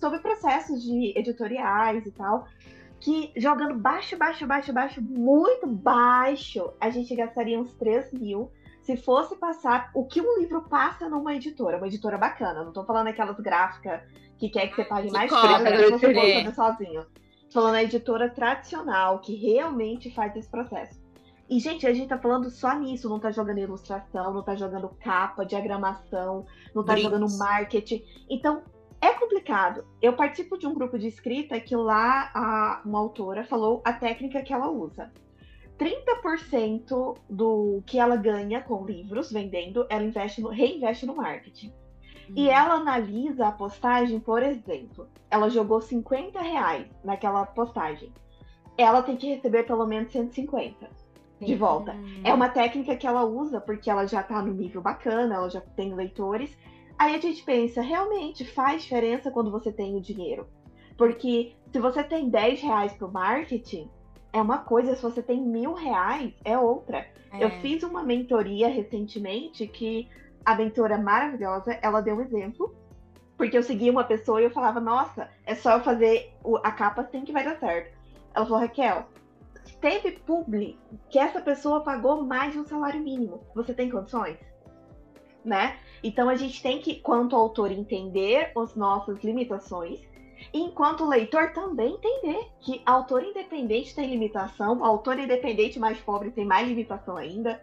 sobre processos de editoriais e tal, que jogando baixo, baixo, baixo, baixo, muito baixo, a gente gastaria uns 3 mil se fosse passar o que um livro passa numa editora, uma editora bacana. Não tô falando aquelas gráficas que quer que você pague Que mais cobra, caro se você fazer sozinho. Tô falando a editora tradicional, que realmente faz esse processo. E, gente, a gente tá falando só nisso, não tá jogando ilustração, não tá jogando capa, diagramação, não tá Brinks. jogando marketing. Então, é complicado. Eu participo de um grupo de escrita que lá a, uma autora falou a técnica que ela usa. 30% do que ela ganha com livros vendendo, ela investe no, reinveste no marketing. E ela analisa a postagem, por exemplo, ela jogou 50 reais naquela postagem. Ela tem que receber pelo menos 150 de volta. É uma técnica que ela usa porque ela já tá no nível bacana, ela já tem leitores. Aí a gente pensa, realmente faz diferença quando você tem o dinheiro. Porque se você tem 10 reais pro marketing, é uma coisa, se você tem mil reais, é outra. Eu É. fiz uma mentoria recentemente que a mentora maravilhosa, ela deu um exemplo. Porque eu seguia uma pessoa e eu falava, nossa, é só eu fazer o- a capa assim que vai dar certo. Ela falou, Raquel, teve publi que essa pessoa pagou mais de um salário mínimo. Você tem condições? Né? Então a gente tem que, quanto autor, entender as nossas limitações. Enquanto leitor também entender que autor independente tem limitação, autor independente mais pobre tem mais limitação ainda.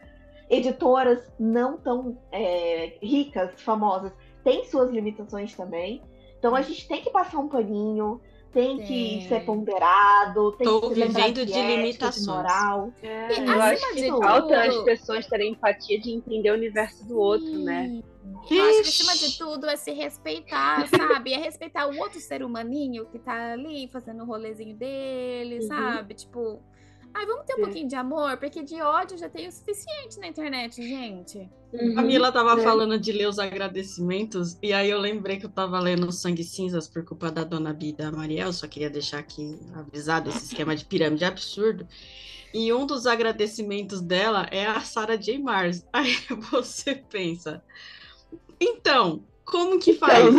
Editoras não tão é, ricas, famosas, têm suas limitações também. Então a gente tem que passar um paninho, tem que ser ponderado, tem Tô que se lembrar vivendo de ética, limitações. moral. É, E Eu acho que de falta tudo- as pessoas terem empatia de entender o universo do outro, né? Eu acho que acima de tudo é se respeitar, sabe? É respeitar o outro ser humaninho que tá ali fazendo o rolezinho dele, Uhum. sabe? Tipo, ai, vamos ter um Sim. pouquinho de amor, porque de ódio já tem o suficiente na internet, gente. A Mila tava É. falando de ler os agradecimentos, e aí eu lembrei que eu tava lendo Sangue Cinzas por culpa da dona Bia e da Mariel, só queria deixar aqui avisado esse esquema de pirâmide absurdo. E um dos agradecimentos dela é a Sarah J. Mars. [LAUGHS] Aí você pensa, então, como que faz?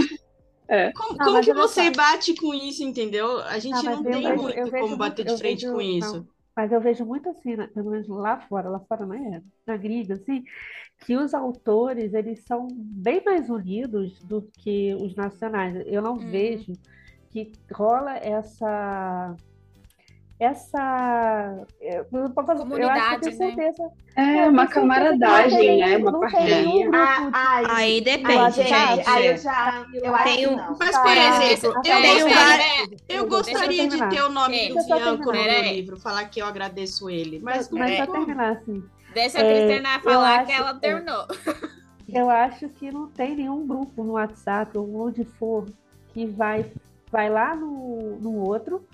É. Como, Não, como que você bate com isso, entendeu? A gente Não, não, eu tem vejo- muito eu vejo como bater de frente eu com vejo- isso. não, Mas eu vejo muito assim, pelo menos lá fora, lá fora não é, na gringa, assim, que os autores, eles são bem mais unidos do que os nacionais. Eu não Uhum. vejo que rola essa... Essa... Eu, eu, eu acho que eu Comunidade, tenho né? certeza. É, eu uma tenho que camaradagem, né? Uma parceria. Ah, ai, Aí depende, gente, gente. aí eu já. Eu acho que não. Mas, por Para, exemplo, eu gostaria, cara- eu Deixa gostaria de ter o nome do eu Bianco no livro, falar que eu agradeço ele. Mas, Mas pra como. terminar, assim, Deixa a É, Cris terminar eu falar que acho- ela terminou. Eu acho que não tem nenhum grupo no WhatsApp ou onde for que vai, vai lá no, no outro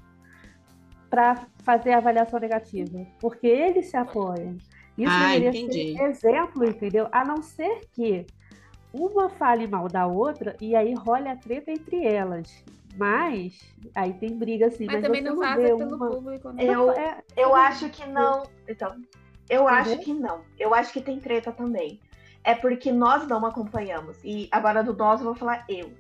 para fazer a avaliação negativa, porque eles se apoiam. Isso Ah, deveria entendi. ser exemplo, entendeu? A não ser que uma fale mal da outra e aí role a treta entre elas. Mas aí tem briga assim, Mas mas, também não não vaza pelo uma... público, né? Eu- É, Eu acho que não. Então, eu acho Entendeu? que não. Eu acho que tem treta também. É porque nós não acompanhamos. E agora do nós eu vou falar eu.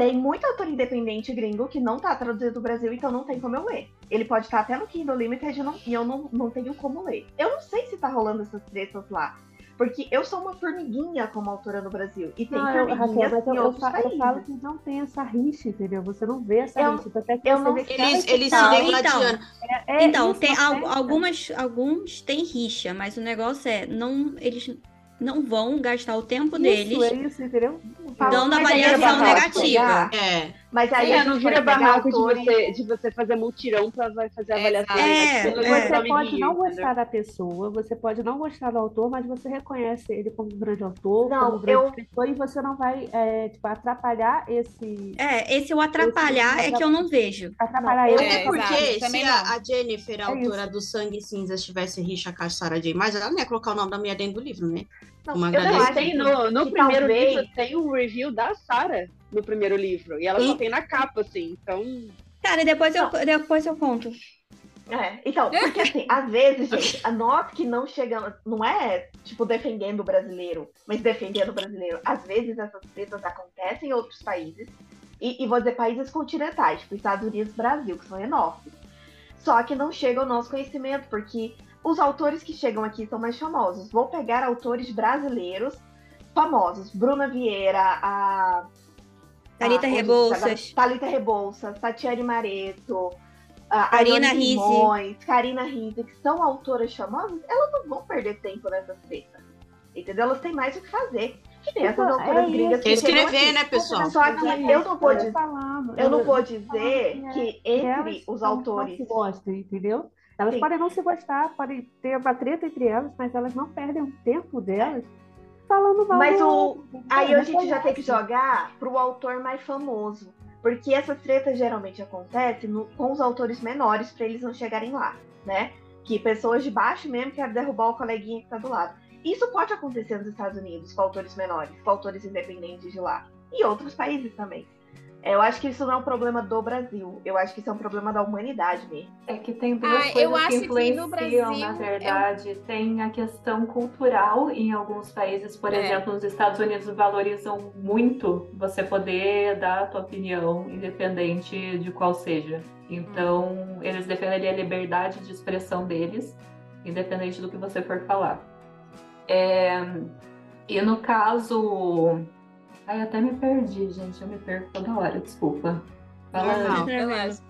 Tem muito autor independente gringo que não tá traduzido do Brasil, então não tem como eu ler. Ele pode estar até no Kindle Limited e eu não- e eu não, não tenho como ler. Eu não sei se tá rolando essas tretas lá. Porque eu sou uma formiguinha como autora no Brasil. E tem Não, eu, formiguinhas Raquel, mas eu, em eu, outros eu países. falo que não tem essa rixa, entendeu? Você não vê essa Eu- rixa. Até que eu não vê Eles, eles se Então, degladiando. É Então, isso, tem não al- algumas, alguns têm rixa, mas o negócio é, não, eles não vão gastar o tempo deles Isso, é isso, entendeu? Fala- dando Mas avaliação negativa. pegar- É. Mas aí É, a não vira barraco de você, de você fazer multirão pra vai fazer a avaliação. É, é. Você pode não gostar da pessoa, você pode não gostar do autor, mas você reconhece ele como um grande autor, Não, como um grande eu- escritor, e você não vai é, tipo, atrapalhar esse. É, esse o atrapalhar é que eu não vejo. Atrapalhar Não, ele. Até É, porque se a, a Jennifer, a É autora do Sangue Cinza, tivesse rixa com a Sarah J. Maas, ela não ia colocar o nome da mulher dentro do livro, né? Não, Uma eu acho que- no, no que primeiro talvez- livro tem um review da Sarah no primeiro livro. E ela só Sim. tem na capa, assim. Então. Cara, depois eu, depois eu conto. É, então, porque assim, às vezes, gente, a nós que não chegamos, não é tipo defendendo o brasileiro, mas defendendo o brasileiro. Às vezes essas tretas acontecem em outros países, e, e vou dizer países continentais, tipo Estados Unidos e Brasil, que são enormes. Só que não chega ao nosso conhecimento, porque os autores que chegam aqui são mais famosos. Vou pegar autores brasileiros famosos. Bruna Vieira, a. Thalita a- Rebouças. Thalita Rebouças, Tatiane Mareto, a Karina. Simões, Karina Risse, que são autoras famosas, elas não vão perder tempo nessas tretas. Entendeu? Elas têm mais o que fazer. Que nem essas Então, autoras é gringas que Escrever, aqui. né, pessoal? Só que eu não vou dizer, eu não vou dizer que é- entre os autores. Gostam, entendeu? Elas Sim. podem não se gostar, podem ter uma treta entre elas, mas elas não perdem o tempo delas falando mal Mas o-? Aí a Não gente já tem que jogar pro autor mais famoso. Porque essas tretas geralmente acontecem no- com os autores menores para eles não chegarem lá, né? Que pessoas de baixo mesmo querem derrubar o coleguinha que tá do lado. Isso pode acontecer nos Estados Unidos com autores menores, com autores independentes de lá. E outros países também. É, Eu acho que isso não é um problema do Brasil. Eu acho que isso é um problema da humanidade mesmo. É que tem duas Ah, eu coisas acho que que no influenciam, Brasil na é verdade. Tem a questão cultural em alguns países, por É. exemplo, nos Estados Unidos valorizam muito você poder dar a tua opinião, independente de qual seja. Então, eles defendem a liberdade de expressão deles, independente do que você for falar. É, E no caso. Ai, até me perdi, gente. Eu me perco toda hora, desculpa. Fala, Normal. Relaxa.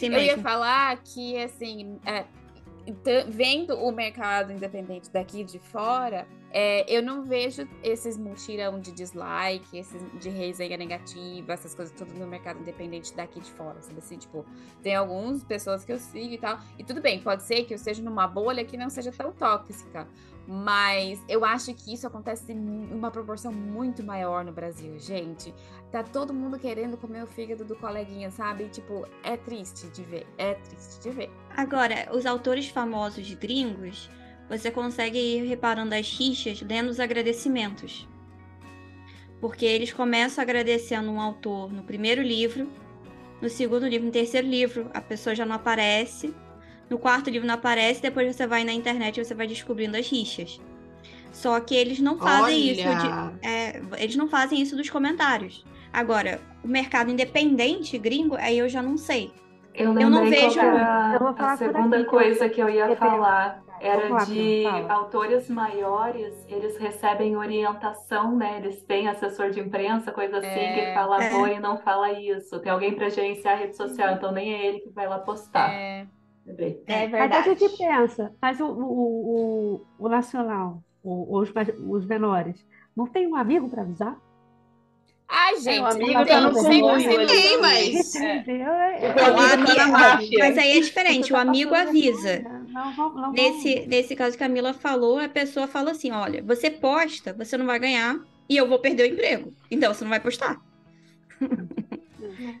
Eu ia falar que, assim, é, t- vendo o mercado independente daqui de fora, é, eu não vejo esses mutirão de dislike, esses de resenha negativa, essas coisas tudo no mercado independente daqui de fora, sabe assim? Tipo, tem algumas pessoas que eu sigo e tal, e tudo bem, pode ser que eu esteja numa bolha que não seja tão tóxica, mas eu acho que isso acontece em uma proporção muito maior no Brasil, gente. Tá todo mundo querendo comer o fígado do coleguinha, sabe? Tipo, é triste de ver, é triste de ver. Agora, os autores famosos gringos, você consegue ir reparando as rixas lendo os agradecimentos. Porque eles começam agradecendo um autor no primeiro livro, no segundo livro, no terceiro livro, a pessoa já não aparece, no quarto livro não aparece, depois você vai na internet e você vai descobrindo as rixas. Só que eles não fazem isso de, Olha, é, eles não fazem isso dos comentários. Agora, o mercado independente gringo, aí eu já não sei. Eu, Eu não vejo- era Eu vou a segunda coisa que eu ia falar. Era lá, de autores maiores, eles recebem orientação, né? Eles têm assessor de imprensa, coisa assim, É. que fala É. oi, não fala isso. Tem alguém para gerenciar a rede social, então nem é ele que vai lá postar. É. É Mas a verdade. gente pensa, mas o, o, o, o nacional, o- os, os menores, não tem um amigo para avisar? Ai, gente, o amigo não tá no tem comboio, 100% ele- Tem, não. mas-? É- amigo tá amigo-. Mas aí é diferente, o amigo avisa. Não, não, Nesse, nesse caso que a Camila falou, a pessoa fala assim: olha, você posta, você não vai ganhar e eu vou perder o emprego. Então você não vai postar. [LAUGHS]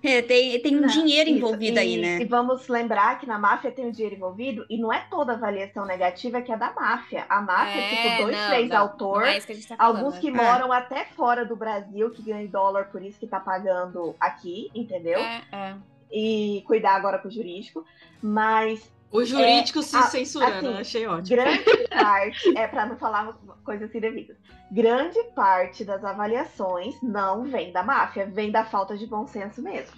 É, tem, tem um dinheiro isso. envolvido aí, E- né? E vamos lembrar que na máfia tem o dinheiro envolvido e não é toda avaliação negativa que é da máfia. A máfia é, tipo dois, não, três é isso que a gente tá alguns que né? moram até fora do Brasil, que ganham dólar, por isso que tá pagando aqui, entendeu? É, é. E cuidar agora com o jurídico. Mas O jurídico se a- censurando, assim, achei ótimo. grande parte, é para não falar coisas indevidas, grande parte das avaliações não vem da máfia, vem da falta de bom senso mesmo.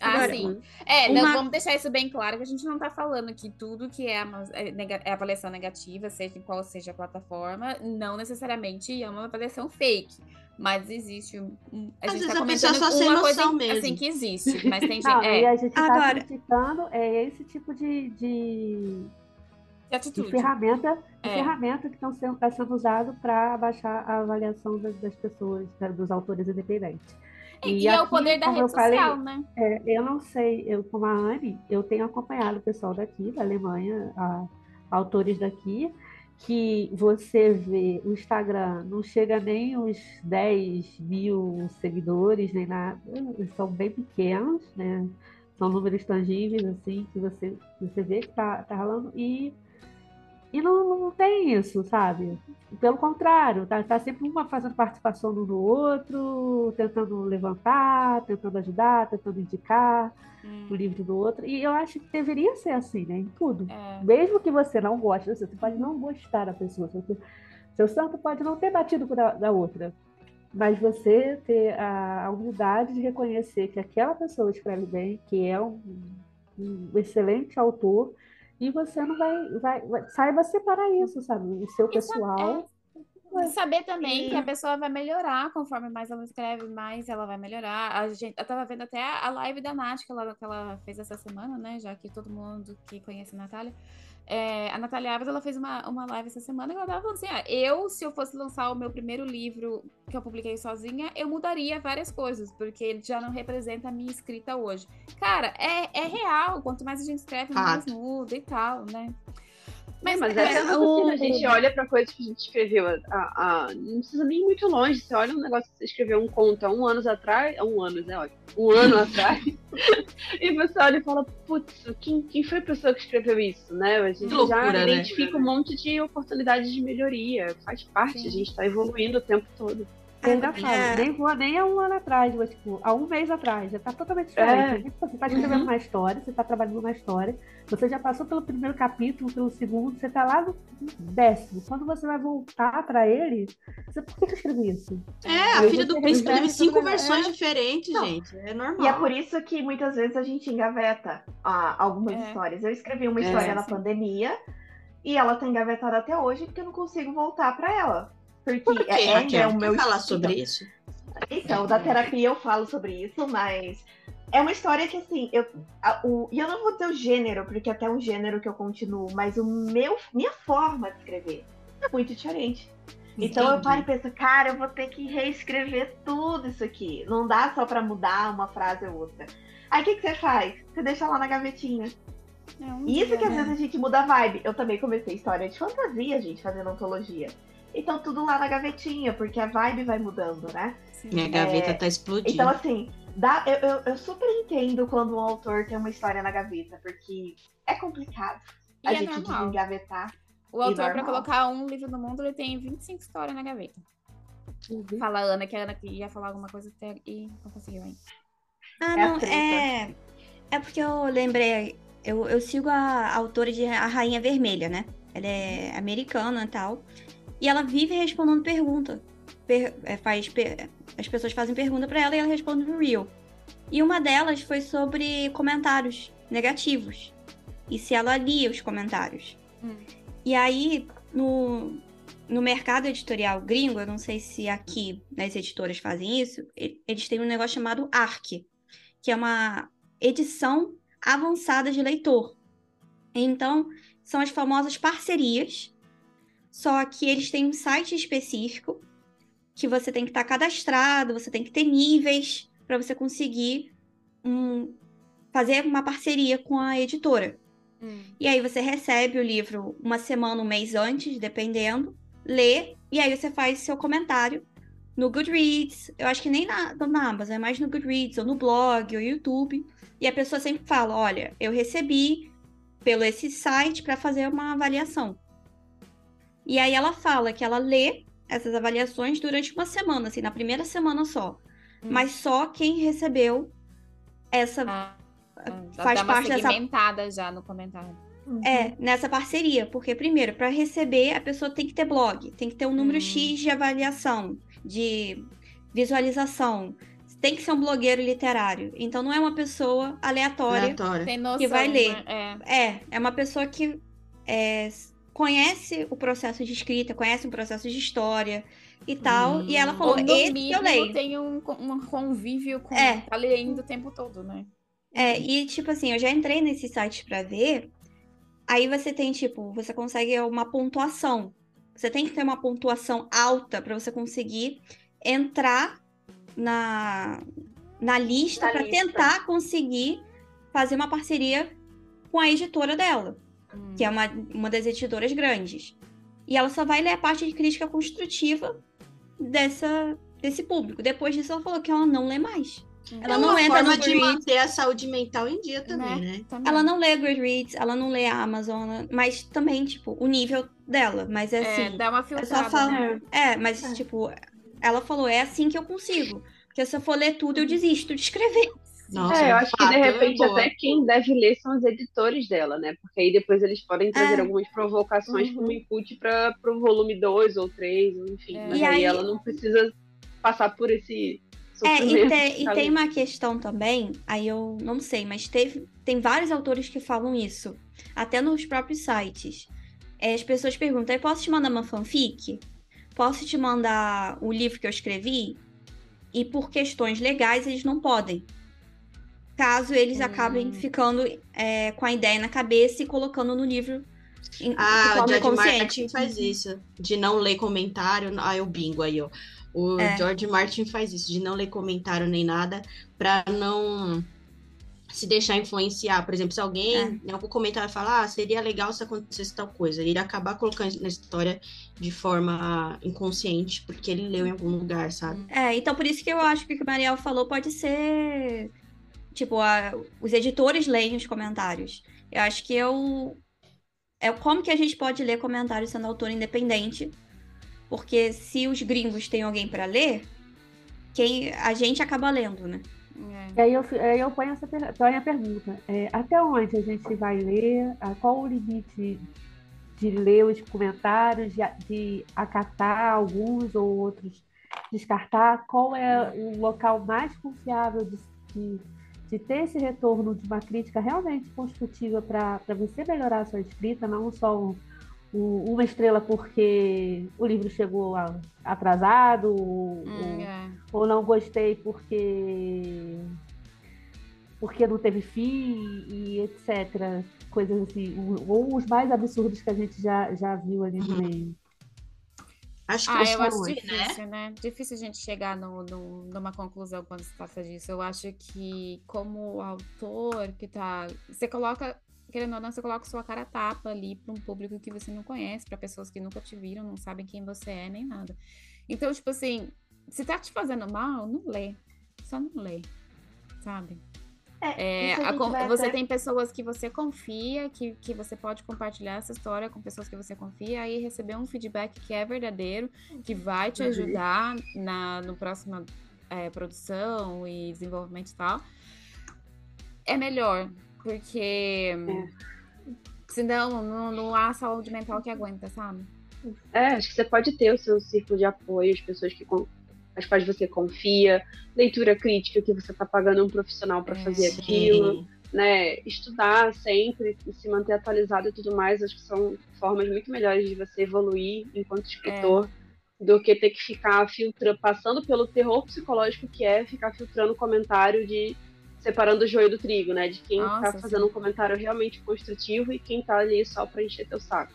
Ah, Agora, sim. É, não, uma- vamos deixar isso bem claro, que a gente não tá falando que tudo que é, é nega- é avaliação negativa, seja em qual seja a plataforma, não necessariamente é uma avaliação fake. Mas existe um. a Às gente vezes tá a pessoa comentando só sem uma coisa noção em- mesmo. assim que existe. [LAUGHS] Mas tem gente. Não, e É, a gente está Agora- criticando é esse tipo de, de, de de atitude. ferramenta, de É. ferramenta que estão sendo, está sendo usado para abaixar a avaliação das, das pessoas, dos autores independentes. E, e é o aqui, poder da rede falei, social, né? É, eu não sei, eu como a Anne, eu tenho acompanhado o pessoal daqui, da Alemanha, a- autores daqui, que você vê o Instagram não chega nem os 10 mil seguidores, nem nada, são bem pequenos, né? São números tangíveis, assim, que você, você vê que tá, tá rolando, e, e não, não tem isso, sabe? Pelo contrário, tá, tá sempre uma fazendo participação no no outro, tentando levantar, tentando ajudar, tentando indicar Hum, o livro do outro. E eu acho que deveria ser assim, né? Em tudo. é. Mesmo que você não goste, você pode não gostar da pessoa. Seu, seu santo pode não ter batido com a da outra. Mas você ter a, a humildade de reconhecer que aquela pessoa escreve bem, que é um, um excelente autor, e você não vai, vai, vai- Saiba separar isso, sabe? O seu Isso é- pessoal. E saber também E- que a pessoa vai melhorar conforme mais ela escreve, mais ela vai melhorar. A gente, eu tava vendo até a live da Nath que ela, que ela fez essa semana, né? Já que todo mundo que conhece a Natália. É, a Natália Alves, ela fez uma, uma live essa semana e ela tava falando assim: ah, eu, se eu fosse lançar o meu primeiro livro que eu publiquei sozinha, eu mudaria várias coisas, porque ele já não representa a minha escrita hoje. Cara, é, é real. Quanto mais a gente escreve, mais Fato. muda e tal, né? Mas, mas é, essa é a o- gente olha pra coisas que a gente escreveu. A, a- não precisa nem ir muito longe. Você olha um negócio que você escreveu um conto há um ano atrás. Há um ano, né? Ótimo. Um ano [LAUGHS] atrás. [LAUGHS] e você olha e fala, putz, quem, quem foi a pessoa que escreveu isso, né? A gente loucura, já né? identifica um monte de oportunidades de melhoria. Faz parte, Sim. a gente tá evoluindo o tempo todo. Eu ainda falo, É. nem vou nem há um ano atrás, mas tipo, há um mês atrás, já tá totalmente diferente. Você está escrevendo Uhum. uma história, você está trabalhando uma história, você já passou pelo primeiro capítulo, pelo segundo, você tá lá no décimo. Quando você vai voltar para ele, você, por que eu escrevi isso? É, a filha do príncipe teve cinco versões é. diferentes, Não. gente. É normal. E é por isso que muitas vezes a gente engaveta ah, algumas É. histórias. Eu escrevi uma É, história na pandemia e ela tá engavetada até hoje porque eu não consigo voltar para ela. Porque Por quê, é, Raquel? é o meu falar então, sobre isso? Então, da terapia eu falo sobre isso, mas é uma história que, assim, eu, a- o, e eu não vou dizer o gênero, porque até é um gênero que eu continuo, mas o meu, minha forma de escrever é muito diferente. Então eu Entendi. paro e penso, cara, eu vou ter que reescrever tudo isso aqui. Não dá só pra mudar uma frase ou outra. Aí o que, que você faz? Você deixa lá na gavetinha. É um E isso dia, que às né? vezes a gente muda a vibe. Eu também comecei história de fantasia, gente, fazendo antologia. Então tudo lá na gavetinha, porque a vibe vai mudando, né? Sim. Minha gaveta É, tá explodindo. Então, assim, dá, eu, eu, eu super entendo quando um autor tem uma história na gaveta, porque é complicado E a é gente normal. desengavetar. O autor, pra normal. colocar um livro no mundo, ele tem 25 histórias na gaveta. Fala a Ana, que a Ana ia falar alguma coisa até e não conseguiu ainda. Ah, É a não, é. É porque eu lembrei. Eu, eu sigo a autora de A Rainha Vermelha, né? Ela é americana e tal. E ela vive respondendo pergunta. per- é, faz per- as pessoas fazem pergunta pra ela e ela responde no Reel. E uma delas foi sobre comentários negativos. E se ela lia os comentários. Hum. E aí, no, no mercado editorial gringo, eu não sei se aqui nas editoras fazem isso, eles têm um negócio chamado ARC, que é uma edição avançada de leitor. Então, são as famosas parcerias, só que eles têm um site específico que você tem que estar cadastrado, você tem que ter níveis para você conseguir um- fazer uma parceria com a editora. Hum. E aí você recebe o livro uma semana, um mês antes, dependendo, lê, e aí você faz seu comentário no Goodreads. Eu acho que nem na, na Amazon, é mais no Goodreads, ou no blog, ou YouTube. E a pessoa sempre fala: olha, eu recebi pelo esse site para fazer uma avaliação. E aí ela fala que ela lê essas avaliações durante uma semana, assim, na primeira semana só. Hum. Mas só quem recebeu essa. Ah, faz parte dessa segmentada já no comentário. É, nessa parceria, porque primeiro, para receber, a pessoa tem que ter blog, tem que ter um número Hum. X de avaliação, de visualização, tem que ser um blogueiro literário. Então não é uma pessoa aleatória. Aleatória. Tem noção, Que vai ler. né? É. É, é uma pessoa que é, conhece o processo de escrita, conhece o processo de história e tal. E ela falou, Ou no esse eu mínimo leio. tem um, um convívio com É. tá lendo o tempo todo, né? É, e tipo assim, eu já entrei nesse site pra ver. Aí você tem, tipo, você consegue uma pontuação. Você tem que ter uma pontuação alta pra você conseguir entrar na, na lista lista. tentar conseguir fazer uma parceria com a editora dela, Hum. que é uma, uma das editoras grandes. E ela só vai ler a parte de crítica construtiva dessa, desse público. Depois disso, ela falou que ela não lê mais. Ela é não uma entra no forma de Goodreads. manter a saúde mental em dia também, né? Também. Ela não lê Goodreads, ela não lê a Amazon, mas também, tipo, o nível dela. Mas é É, assim. dá uma É filtrada. só falar. né? É, mas, tipo, ela falou, é assim que eu consigo. Porque se eu for ler tudo, eu desisto de escrever. Nossa, É, eu acho que de é repente boa. até quem deve ler são os editores dela, né? Porque aí depois eles podem trazer É. algumas provocações Uhum. como input para o volume 2 ou 3, enfim. É. Mas E aí, aí- ela não precisa passar por esse É, e, te- e tem uma questão também, aí eu não sei, mas teve, tem vários autores que falam isso, até nos próprios sites. É, as pessoas perguntam, posso te mandar uma fanfic? Posso te mandar o livro que eu escrevi? E por questões legais eles não podem. Caso eles Hum. acabem ficando é, com a ideia na cabeça e colocando no livro em, Ah, o forma George. Martin faz isso, de não ler comentário. Ah, o bingo aí, ó. O É. George Martin faz isso, de não ler comentário nem nada, pra não se deixar influenciar. Por exemplo, se alguém É. em algum comentário falar, ah, seria legal se acontecesse tal coisa, ele acabar colocando na história de forma inconsciente, porque ele leu em algum lugar, sabe? É, então por isso que eu acho que o que o Mariel falou pode ser. Tipo, a- os editores leem os comentários. Eu acho que eu. É como que a gente pode ler comentários sendo autor independente. Porque se os gringos têm alguém pra ler, quem a gente acaba lendo, né? É. E aí eu, aí eu ponho, essa, ponho a pergunta: é, até onde a gente vai ler? A qual o limite de ler os comentários, de, de acatar alguns ou outros, descartar? Qual é o local mais confiável de, de, de ter esse retorno de uma crítica realmente construtiva para você melhorar a sua escrita, não só um- um- uma estrela porque o livro chegou a- atrasado, ou- Hum, ou- é. ou não gostei porque porque não teve fim e etc. Coisas assim, ou os mais absurdos que a gente já, já viu ali no meio. Acho que Ah, eu acho fãs, né? difícil, né? Difícil a gente chegar no, no- numa conclusão quando se trata disso. Eu acho que, como autor que tá. Você coloca, querendo ou não, você coloca sua cara tapa ali para um público que você não conhece, para pessoas que nunca te viram, não sabem quem você é, nem nada. Então, tipo assim, se tá te fazendo mal, não lê. Só não lê. Sabe? É, isso a a você até- tem pessoas que você confia, que, que você pode compartilhar essa história com pessoas que você confia, aí receber um feedback que é verdadeiro, que vai te Uhum. ajudar na no próxima é, produção e desenvolvimento e tal, é melhor, porque É. senão não, não há saúde mental que aguenta, sabe? É, acho que você pode ter o seu círculo de apoio, as pessoas que as quais você confia, leitura crítica que você está pagando um profissional para fazer Sim. aquilo, né? Estudar sempre, e se manter atualizado e tudo mais, acho que são formas muito melhores de você evoluir enquanto escritor do que ter que ficar filtrando, passando pelo terror psicológico que é ficar filtrando comentário de separando o joio do trigo, né? De quem Nossa, tá fazendo um comentário realmente construtivo e quem tá ali só pra encher teu saco.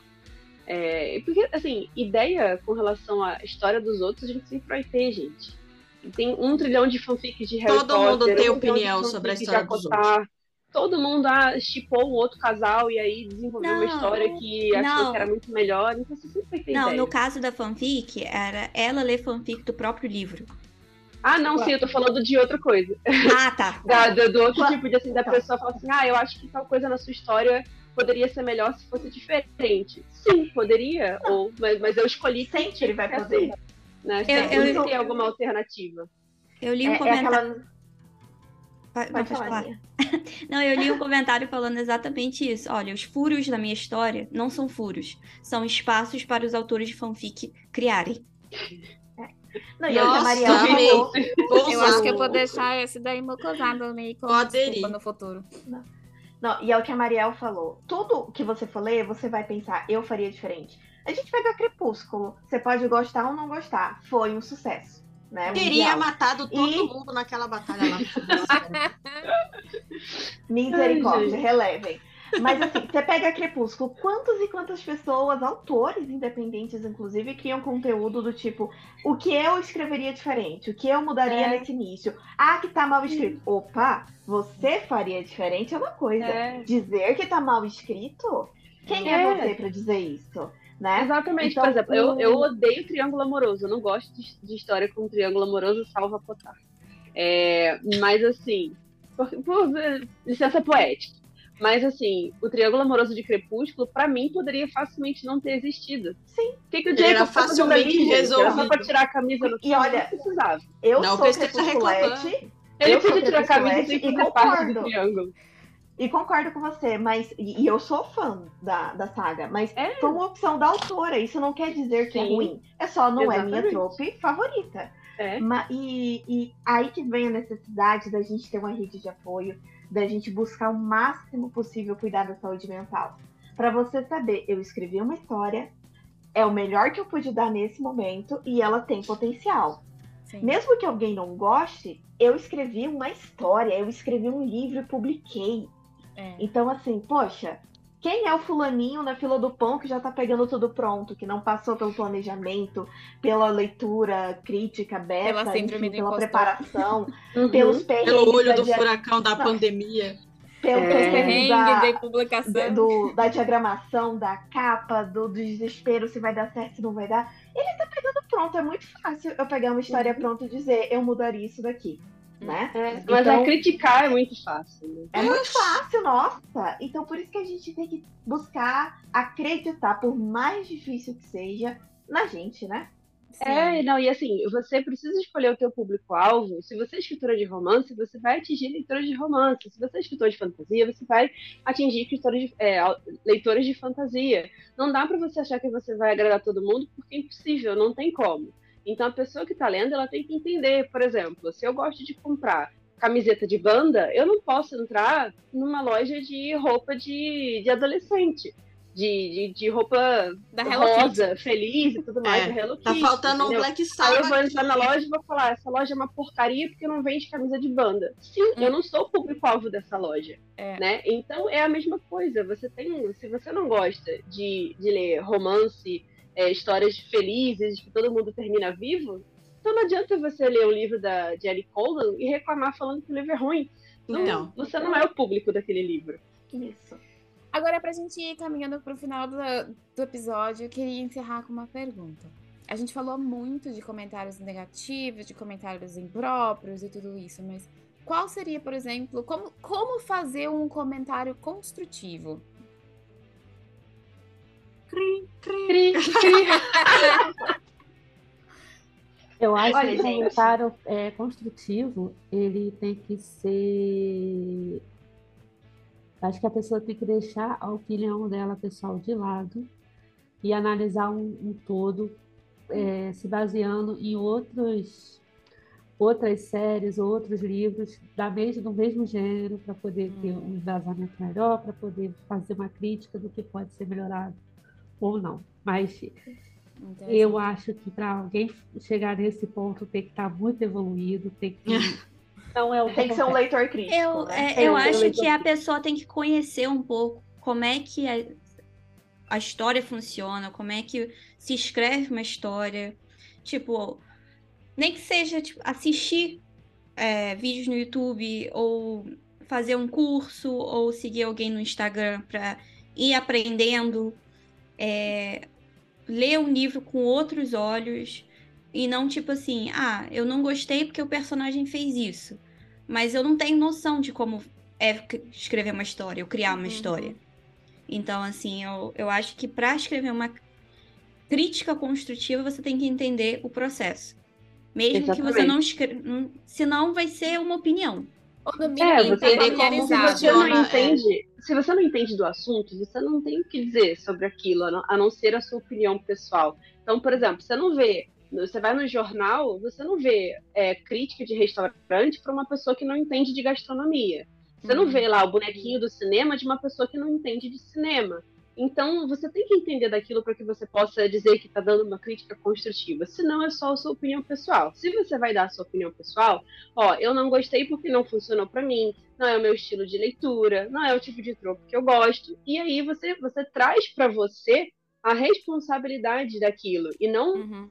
É, porque, assim, ideia com relação à história dos outros, a gente sempre vai ter, gente. Tem um trilhão de fanfics de Harry Todo Potter. mundo tem um opinião sobre a história de dos Acotar. Todo mundo ah, chipou um outro casal e aí desenvolveu uma Não, história que achou não. que era muito melhor. Então você sempre vai ter Não, ideia. no caso da fanfic, era ela ler fanfic do próprio livro. Ah, não, sim, eu tô falando de outra coisa. Ah, tá. [LAUGHS] Da, do, do outro tipo de assim, da Tá. pessoa falar assim, ah, eu acho que tal coisa na sua história poderia ser melhor se fosse diferente. Sim, poderia, ou, mas, mas eu escolhi que Sempre ele vai que poder. ser assim, Né? Eu- eu- tem alguma alternativa. Eu li É, um é comentário. aquela. Pode, não, Pode falar. [LAUGHS] Não, eu li um comentário falando exatamente isso. Olha, os furos da minha história não são furos, são espaços para os autores de fanfic criarem. Não, e é o que a Nossa, amei. Vou Eu acho que eu vou deixar esse daí mocosado meio ir. no futuro. Não, e é o que a Mariel falou. Tudo que você for ler, você vai pensar, eu faria diferente. A gente pega Crepúsculo. Você pode gostar ou não gostar. Foi um sucesso. Né? Teria matado todo E- mundo naquela batalha lá. [LAUGHS] [LAUGHS] Misericórdia, relevem. Mas assim, você pega Crepúsculo, quantas e quantas pessoas, autores independentes, inclusive, criam conteúdo do tipo o que eu escreveria diferente, o que eu mudaria É. nesse início. Ah, que tá mal escrito. Opa, você faria diferente é uma coisa. É. Dizer que tá mal escrito? Quem é, É. você pra dizer isso? Né? Exatamente, Então, por exemplo, eu, eu odeio triângulo amoroso, eu não gosto de, de história com triângulo amoroso, salva Potar. É, mas assim, por, por licença poética. Mas assim, o triângulo amoroso de Crepúsculo, pra mim, poderia facilmente não ter existido. Sim. O que, que o Ele era Jacob tá ali, facilmente? Era resolvido. só pra tirar a camisa no E olha, não precisava. Eu Não sou crepusculete Ele Eu sou podia tirar a camisa sem e fazer parte do concordo. triângulo. e concordo com você, mas. E, e eu sou fã da, da saga, mas É. foi uma opção da autora. Isso não quer dizer que é Sim. ruim. É só não é minha Exatamente. trope favorita. É. Ma- e, e aí que vem a necessidade da gente ter uma rede de apoio, da gente buscar o máximo possível cuidar da saúde mental. Pra você saber, eu escrevi uma história, é o melhor que eu pude dar nesse momento e ela tem potencial. Sim. Mesmo que alguém não goste, eu escrevi uma história, eu escrevi um livro e publiquei. É. Então, assim, poxa, quem é o fulaninho na fila do pão que já tá pegando tudo pronto, que não passou pelo planejamento, pela leitura crítica, beta, Pela enfim, pela preparação, [LAUGHS] Uhum. pelos perrengues Pelo olho do dia- furacão da Não. pandemia. pelo- É. da, publicação. da- do- da diagramação, da capa, do, do desespero, se vai dar certo, se não vai dar. Ele tá pegando pronto. É muito fácil eu pegar uma história pronta e dizer, eu mudaria isso daqui. Né? É, mas Então- a criticar é muito fácil. né? É muito fácil, nossa. Então por isso que a gente tem que buscar acreditar, por mais difícil que seja, na gente, né? Sim. É, não, e assim, você precisa escolher o teu público-alvo. Se você é escritora de romance, você vai atingir leitores de romance. Se você é escritor de fantasia, você vai atingir escritores de, é, leitores de fantasia. Não dá pra você achar que você vai agradar todo mundo, porque é impossível, não tem como. Então a pessoa que tá lendo, ela tem que entender, por exemplo, se eu gosto de comprar camiseta de banda, eu não posso entrar numa loja de roupa de, de adolescente. De, de, de roupa Da rosa, feliz e tudo mais, É, da Hello Tá Kitty, faltando um entendeu? Black Aí Sabbath. eu vou entrar na loja e vou falar, essa loja é uma porcaria porque não vende camisa de banda. Sim, eu não sou o público-alvo dessa loja. É. Né? Então é a mesma coisa. Você tem. Se você não gosta de, de ler romance, é, histórias felizes, que todo mundo termina vivo, então não adianta você ler o livro da Jelly Colgan e reclamar falando que o livro é ruim. Não, Então. Você não é o público daquele livro. Isso. Agora, pra gente ir caminhando pro final do, do episódio, eu queria encerrar com uma pergunta. A gente falou muito de comentários negativos, de comentários impróprios e tudo isso, mas qual seria, por exemplo, como, como fazer um comentário construtivo? Cri, cri. [LAUGHS] Eu acho Olha, que o gente. comentário é, construtivo, ele tem que ser. Acho que a pessoa tem que deixar a opinião dela pessoal de lado e analisar um, um todo, é, se baseando em outros outras séries, outros livros da mesmo, do mesmo gênero, para poder ter um embasamento melhor, para poder fazer uma crítica do que pode ser melhorado ou não. Mas eu acho que para alguém chegar nesse ponto tem que estar tá muito evoluído, tem que. [LAUGHS] Não é o tem que ser um leitor crítico. Eu, né? é, eu acho que a pessoa tem que conhecer um pouco como é que a, a história funciona, como é que se escreve uma história. Tipo, nem que seja tipo, assistir é, vídeos no YouTube ou fazer um curso ou seguir alguém no Instagram para ir aprendendo, é, ler um livro com outros olhos e não tipo assim, ah, eu não gostei porque o personagem fez isso, mas eu não tenho noção de como é escrever uma história, ou criar uma uhum. história. Então, assim, eu, eu acho que para escrever uma crítica construtiva, você tem que entender o processo. Mesmo Exatamente. que você não escreva. Senão vai ser uma opinião. Ou é, você como se você não entende, é. se você não entende do assunto, você não tem o que dizer sobre aquilo, a não ser a sua opinião pessoal. Então, por exemplo, você não vê, você vai no jornal, você não vê é, crítica de restaurante para uma pessoa que não entende de gastronomia. Você não uhum. vê lá o bonequinho do cinema de uma pessoa que não entende de cinema. Então, você tem que entender daquilo para que você possa dizer que está dando uma crítica construtiva. Senão, é só a sua opinião pessoal. Se você vai dar a sua opinião pessoal, ó, eu não gostei porque não funcionou para mim, não é o meu estilo de leitura, não é o tipo de troco que eu gosto. E aí você, você traz para você a responsabilidade daquilo e não uhum.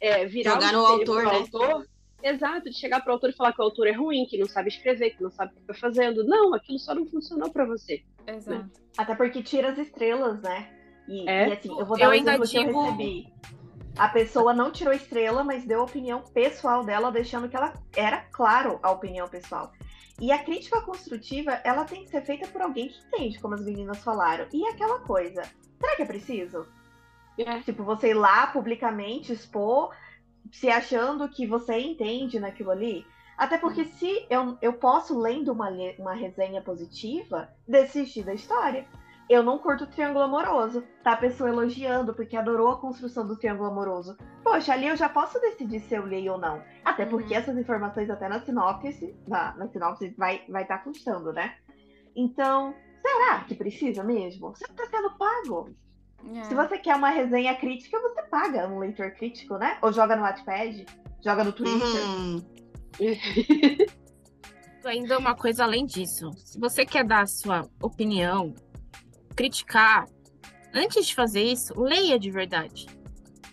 é, virar Jogar no autor, né? autor Exato, de chegar para o autor e falar que o autor é ruim, que não sabe escrever, que não sabe o que está fazendo. Não, aquilo só não funcionou para você. Exato. Né? Até porque tira as estrelas, né? E, é? e assim, eu vou dar eu um exemplo que eu recebi. A pessoa não tirou estrela, mas deu a opinião pessoal dela, deixando que ela era claro a opinião pessoal. E a crítica construtiva, ela tem que ser feita por alguém que entende, como as meninas falaram. E aquela coisa, será que é preciso? É. Tipo, você ir lá publicamente expor se achando que você entende naquilo ali. Até porque hum. se eu, eu posso, lendo uma, uma resenha positiva, desistir da história. Eu não curto o triângulo amoroso. Tá a pessoa elogiando porque adorou a construção do triângulo amoroso. Poxa, ali eu já posso decidir se eu leio ou não. Até porque uhum. essas informações até na sinopse, na, na sinopse vai estar vai tá constando, né? Então, será que precisa mesmo? Você tá sendo pago. É. Se você quer uma resenha crítica, você paga um leitor crítico, né? Ou joga no Wattpad, joga no Twitter. Uhum. [LAUGHS] Ainda uma coisa além disso. Se você quer dar a sua opinião, criticar, antes de fazer isso, leia de verdade.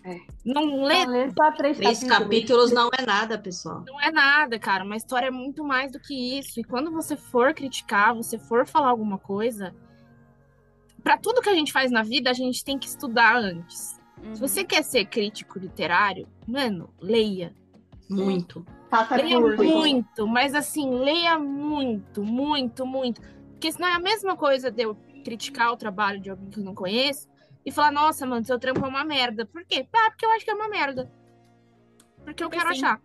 É. Não lê. Não lê só três, três capítulos. capítulos não é nada, pessoal. Não é nada, cara. Uma história é muito mais do que isso. E quando você for criticar, você for falar alguma coisa, para tudo que a gente faz na vida, a gente tem que estudar antes. Uhum. Se você quer ser crítico literário, mano, leia muito. Faça leia curso. muito, mas assim, leia muito, muito, muito. Porque senão é a mesma coisa de eu criticar o trabalho de alguém que eu não conheço e falar, nossa, mano, seu trampo é uma merda. Por quê? Ah, porque eu acho que é uma merda. Porque eu quero achar.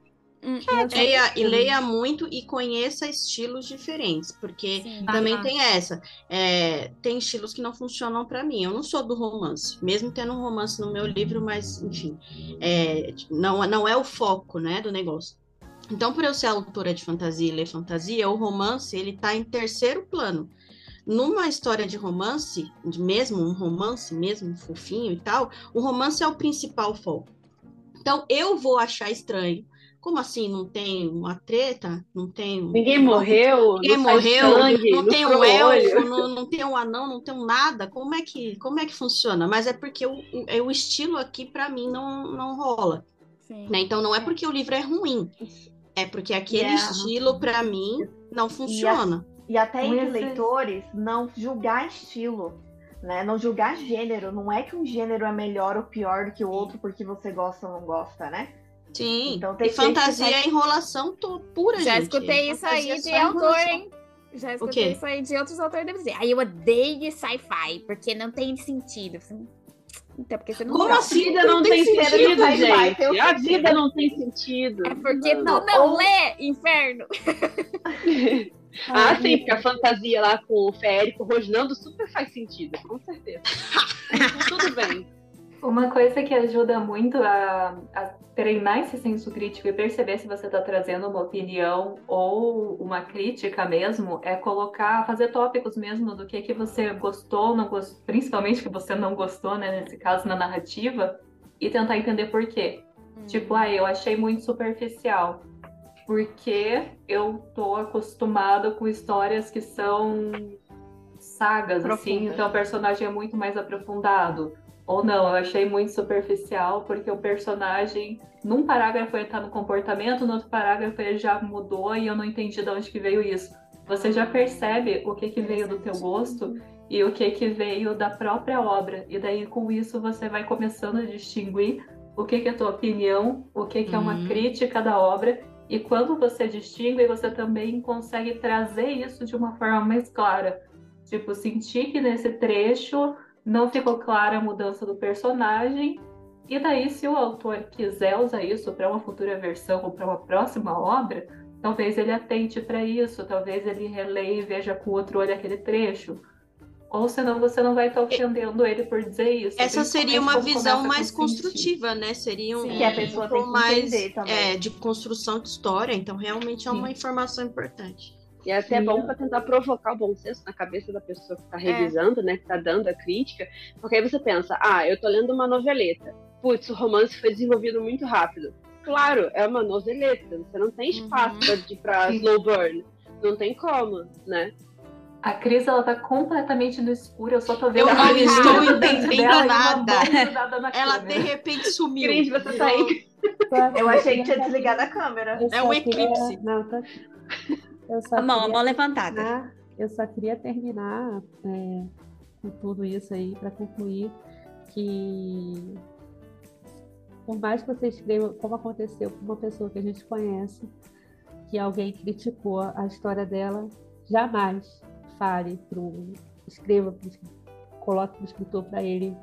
Hum, é, leia, e leia muito e conheça estilos diferentes, porque Sim. também ah, tem essa. É, tem estilos que não funcionam para mim. Eu não sou do romance, mesmo tendo um romance no meu livro, mas enfim, é, não, não é o foco, né, do negócio. Então, por eu ser autora de fantasia e ler fantasia, o romance ele tá em terceiro plano. Numa história de romance, mesmo um romance, mesmo fofinho e tal, o romance é o principal foco. Então, eu vou achar estranho como assim? Não tem uma treta? Não tem. Ninguém morreu. Ninguém morreu. Sangue, não tem um elfo, não, não, tem um anão, não tem um nada. Como é que, como é que funciona? Mas é porque o, o, é o estilo aqui, para mim, não, não rola. Né? Então não é porque o livro é ruim. É porque aquele yeah. estilo, para mim, não funciona. E, a, e até entre leitores, não julgar estilo. Né? Não julgar gênero. Não é que um gênero é melhor ou pior do que o outro porque você gosta ou não gosta, né? Sim. Então, tem e fantasia é enrolação pura, Já gente. escutei isso aí de autor, hein? Já escutei isso aí de outros autores dizer. Aí eu odeio sci-fi, porque não tem sentido. Então, porque você não Como assim? a vida não tem, tem sentido, sentido gente? A vida não tem sentido. É porque não, não, não lê, inferno. [LAUGHS] ah, sim, porque a fantasia lá com o Férico rosnando super faz sentido, com certeza. [LAUGHS] Tudo bem. Uma coisa que ajuda muito a, a treinar esse senso crítico e perceber se você está trazendo uma opinião ou uma crítica mesmo é colocar, fazer tópicos mesmo do que que você gostou, não gostou, principalmente que você não gostou, né, nesse caso na narrativa, e tentar entender por quê. Hum. Tipo, ah, eu achei muito superficial. Porque eu tô acostumada com histórias que são sagas, assim, então o personagem é muito mais aprofundado ou não, eu achei muito superficial, porque o personagem, num parágrafo ele tá no comportamento, no outro parágrafo ele já mudou e eu não entendi de onde que veio isso. Você já percebe o que que veio do teu gosto e o que que veio da própria obra. E daí com isso você vai começando a distinguir o que que é tua opinião, o que que é uma uhum. crítica da obra. E quando você distingue, você também consegue trazer isso de uma forma mais clara. Tipo, sentir que nesse trecho não ficou clara a mudança do personagem. E daí, se o autor quiser usar isso para uma futura versão ou para uma próxima obra, talvez ele atente para isso, talvez ele releia e veja com outro olho aquele trecho. Ou senão você não vai estar ofendendo ele por dizer isso. Essa seria uma visão mais construtiva, né? Seria um, que a pessoa tem que mais é, de construção de história. Então, realmente é uma Sim. informação importante. E é até Sim. bom para tentar provocar o bom senso na cabeça da pessoa que está revisando, é. né? Que está dando a crítica. Porque aí você pensa, ah, eu estou lendo uma noveleta. Putz, o romance foi desenvolvido muito rápido. Claro, é uma noveleta. Você não tem espaço uhum. para slow burn. Não tem como, né? A Cris, ela tá completamente no escuro, eu só tô vendo Eu não estou entendendo nada. Ela de repente sumiu. Cris, você tá aí. Eu achei que tinha desligado a câmera. É um eclipse. Não, tá... a mão, a mão levantada. Terminar, eu só queria terminar é, com tudo isso aí para concluir que por mais que você escreva como aconteceu com uma pessoa que a gente conhece, que alguém criticou a história dela, jamais fale pro escreva, pro, coloque para o escritor para ele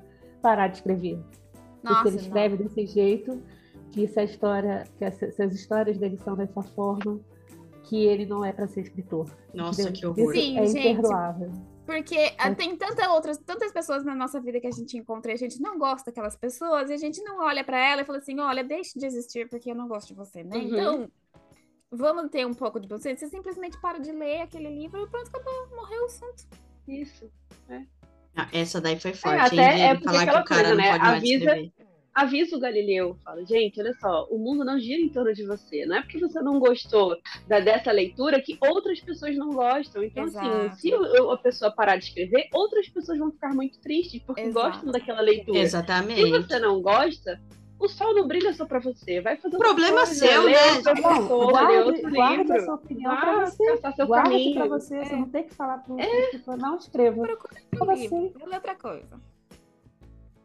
parar de escrever. Nossa, Porque ele escreve não. desse jeito, que essa história, que essas histórias dele são dessa forma, que ele não é para ser escritor. Nossa, entendeu? que horror. Sim, é gente, imperdoável. Porque é. tem tanta outras, tantas pessoas na nossa vida que a gente encontra e a gente não gosta daquelas pessoas e a gente não olha para ela e fala assim: olha, deixe de existir porque eu não gosto de você, né? Uhum. Então, vamos ter um pouco de bom senso. Você simplesmente para de ler aquele livro e pronto, acabou, morreu o assunto. Isso. É. Ah, essa daí foi forte. É, até é falar que o cara coisa, né? não pode Avisa, mais escrever avisa o Galileu, fala, gente, olha só, o mundo não gira em torno de você. Não é porque você não gostou da, dessa leitura que outras pessoas não gostam. Então, assim, Exato. assim, se a pessoa parar de escrever, outras pessoas vão ficar muito tristes porque Exato. gostam daquela leitura. Exatamente. Se você não gosta, o sol não brilha só pra você. Vai fazer o problema coisa, seu, né? Bom, guarde, guarde a sua opinião ah, pra você. Seu guarde caminho. pra você. É. Você não tem que falar pro é. não escreva. Procura um livro. Assim? outra coisa.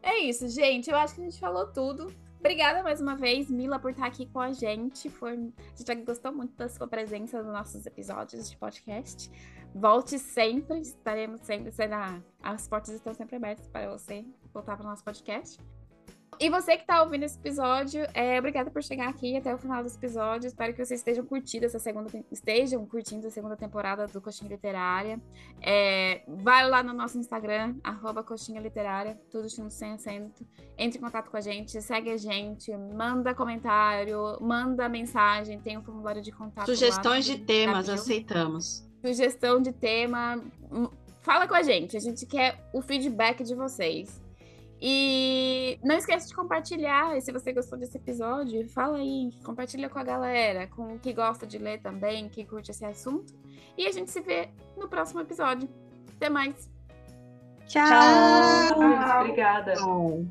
É isso, gente. Eu acho que a gente falou tudo. Obrigada mais uma vez, Mila, por estar aqui com a gente. Foi... A gente gostou muito da sua presença nos nossos episódios de podcast. Volte sempre, estaremos sempre. Será... As portas estão sempre abertas para você voltar para o nosso podcast. E você que está ouvindo esse episódio, é, obrigada por chegar aqui até o final desse episódio. Espero que vocês estejam curtindo essa segunda estejam curtindo a segunda temporada do Coxinha Literária. É, vai lá no nosso Instagram, arroba Coxinha Literária, tudo junto sem acento. Entre em contato com a gente, segue a gente, manda comentário, manda mensagem, tem um formulário de contato. Sugestões lá, de temas, aceitamos. Sugestão de tema. Fala com a gente, a gente quer o feedback de vocês. E não esqueça de compartilhar. E se você gostou desse episódio, fala aí, compartilha com a galera, com que gosta de ler também, que curte esse assunto. E a gente se vê no próximo episódio. Até mais. Tchau. Tchau. Obrigada. Tchau.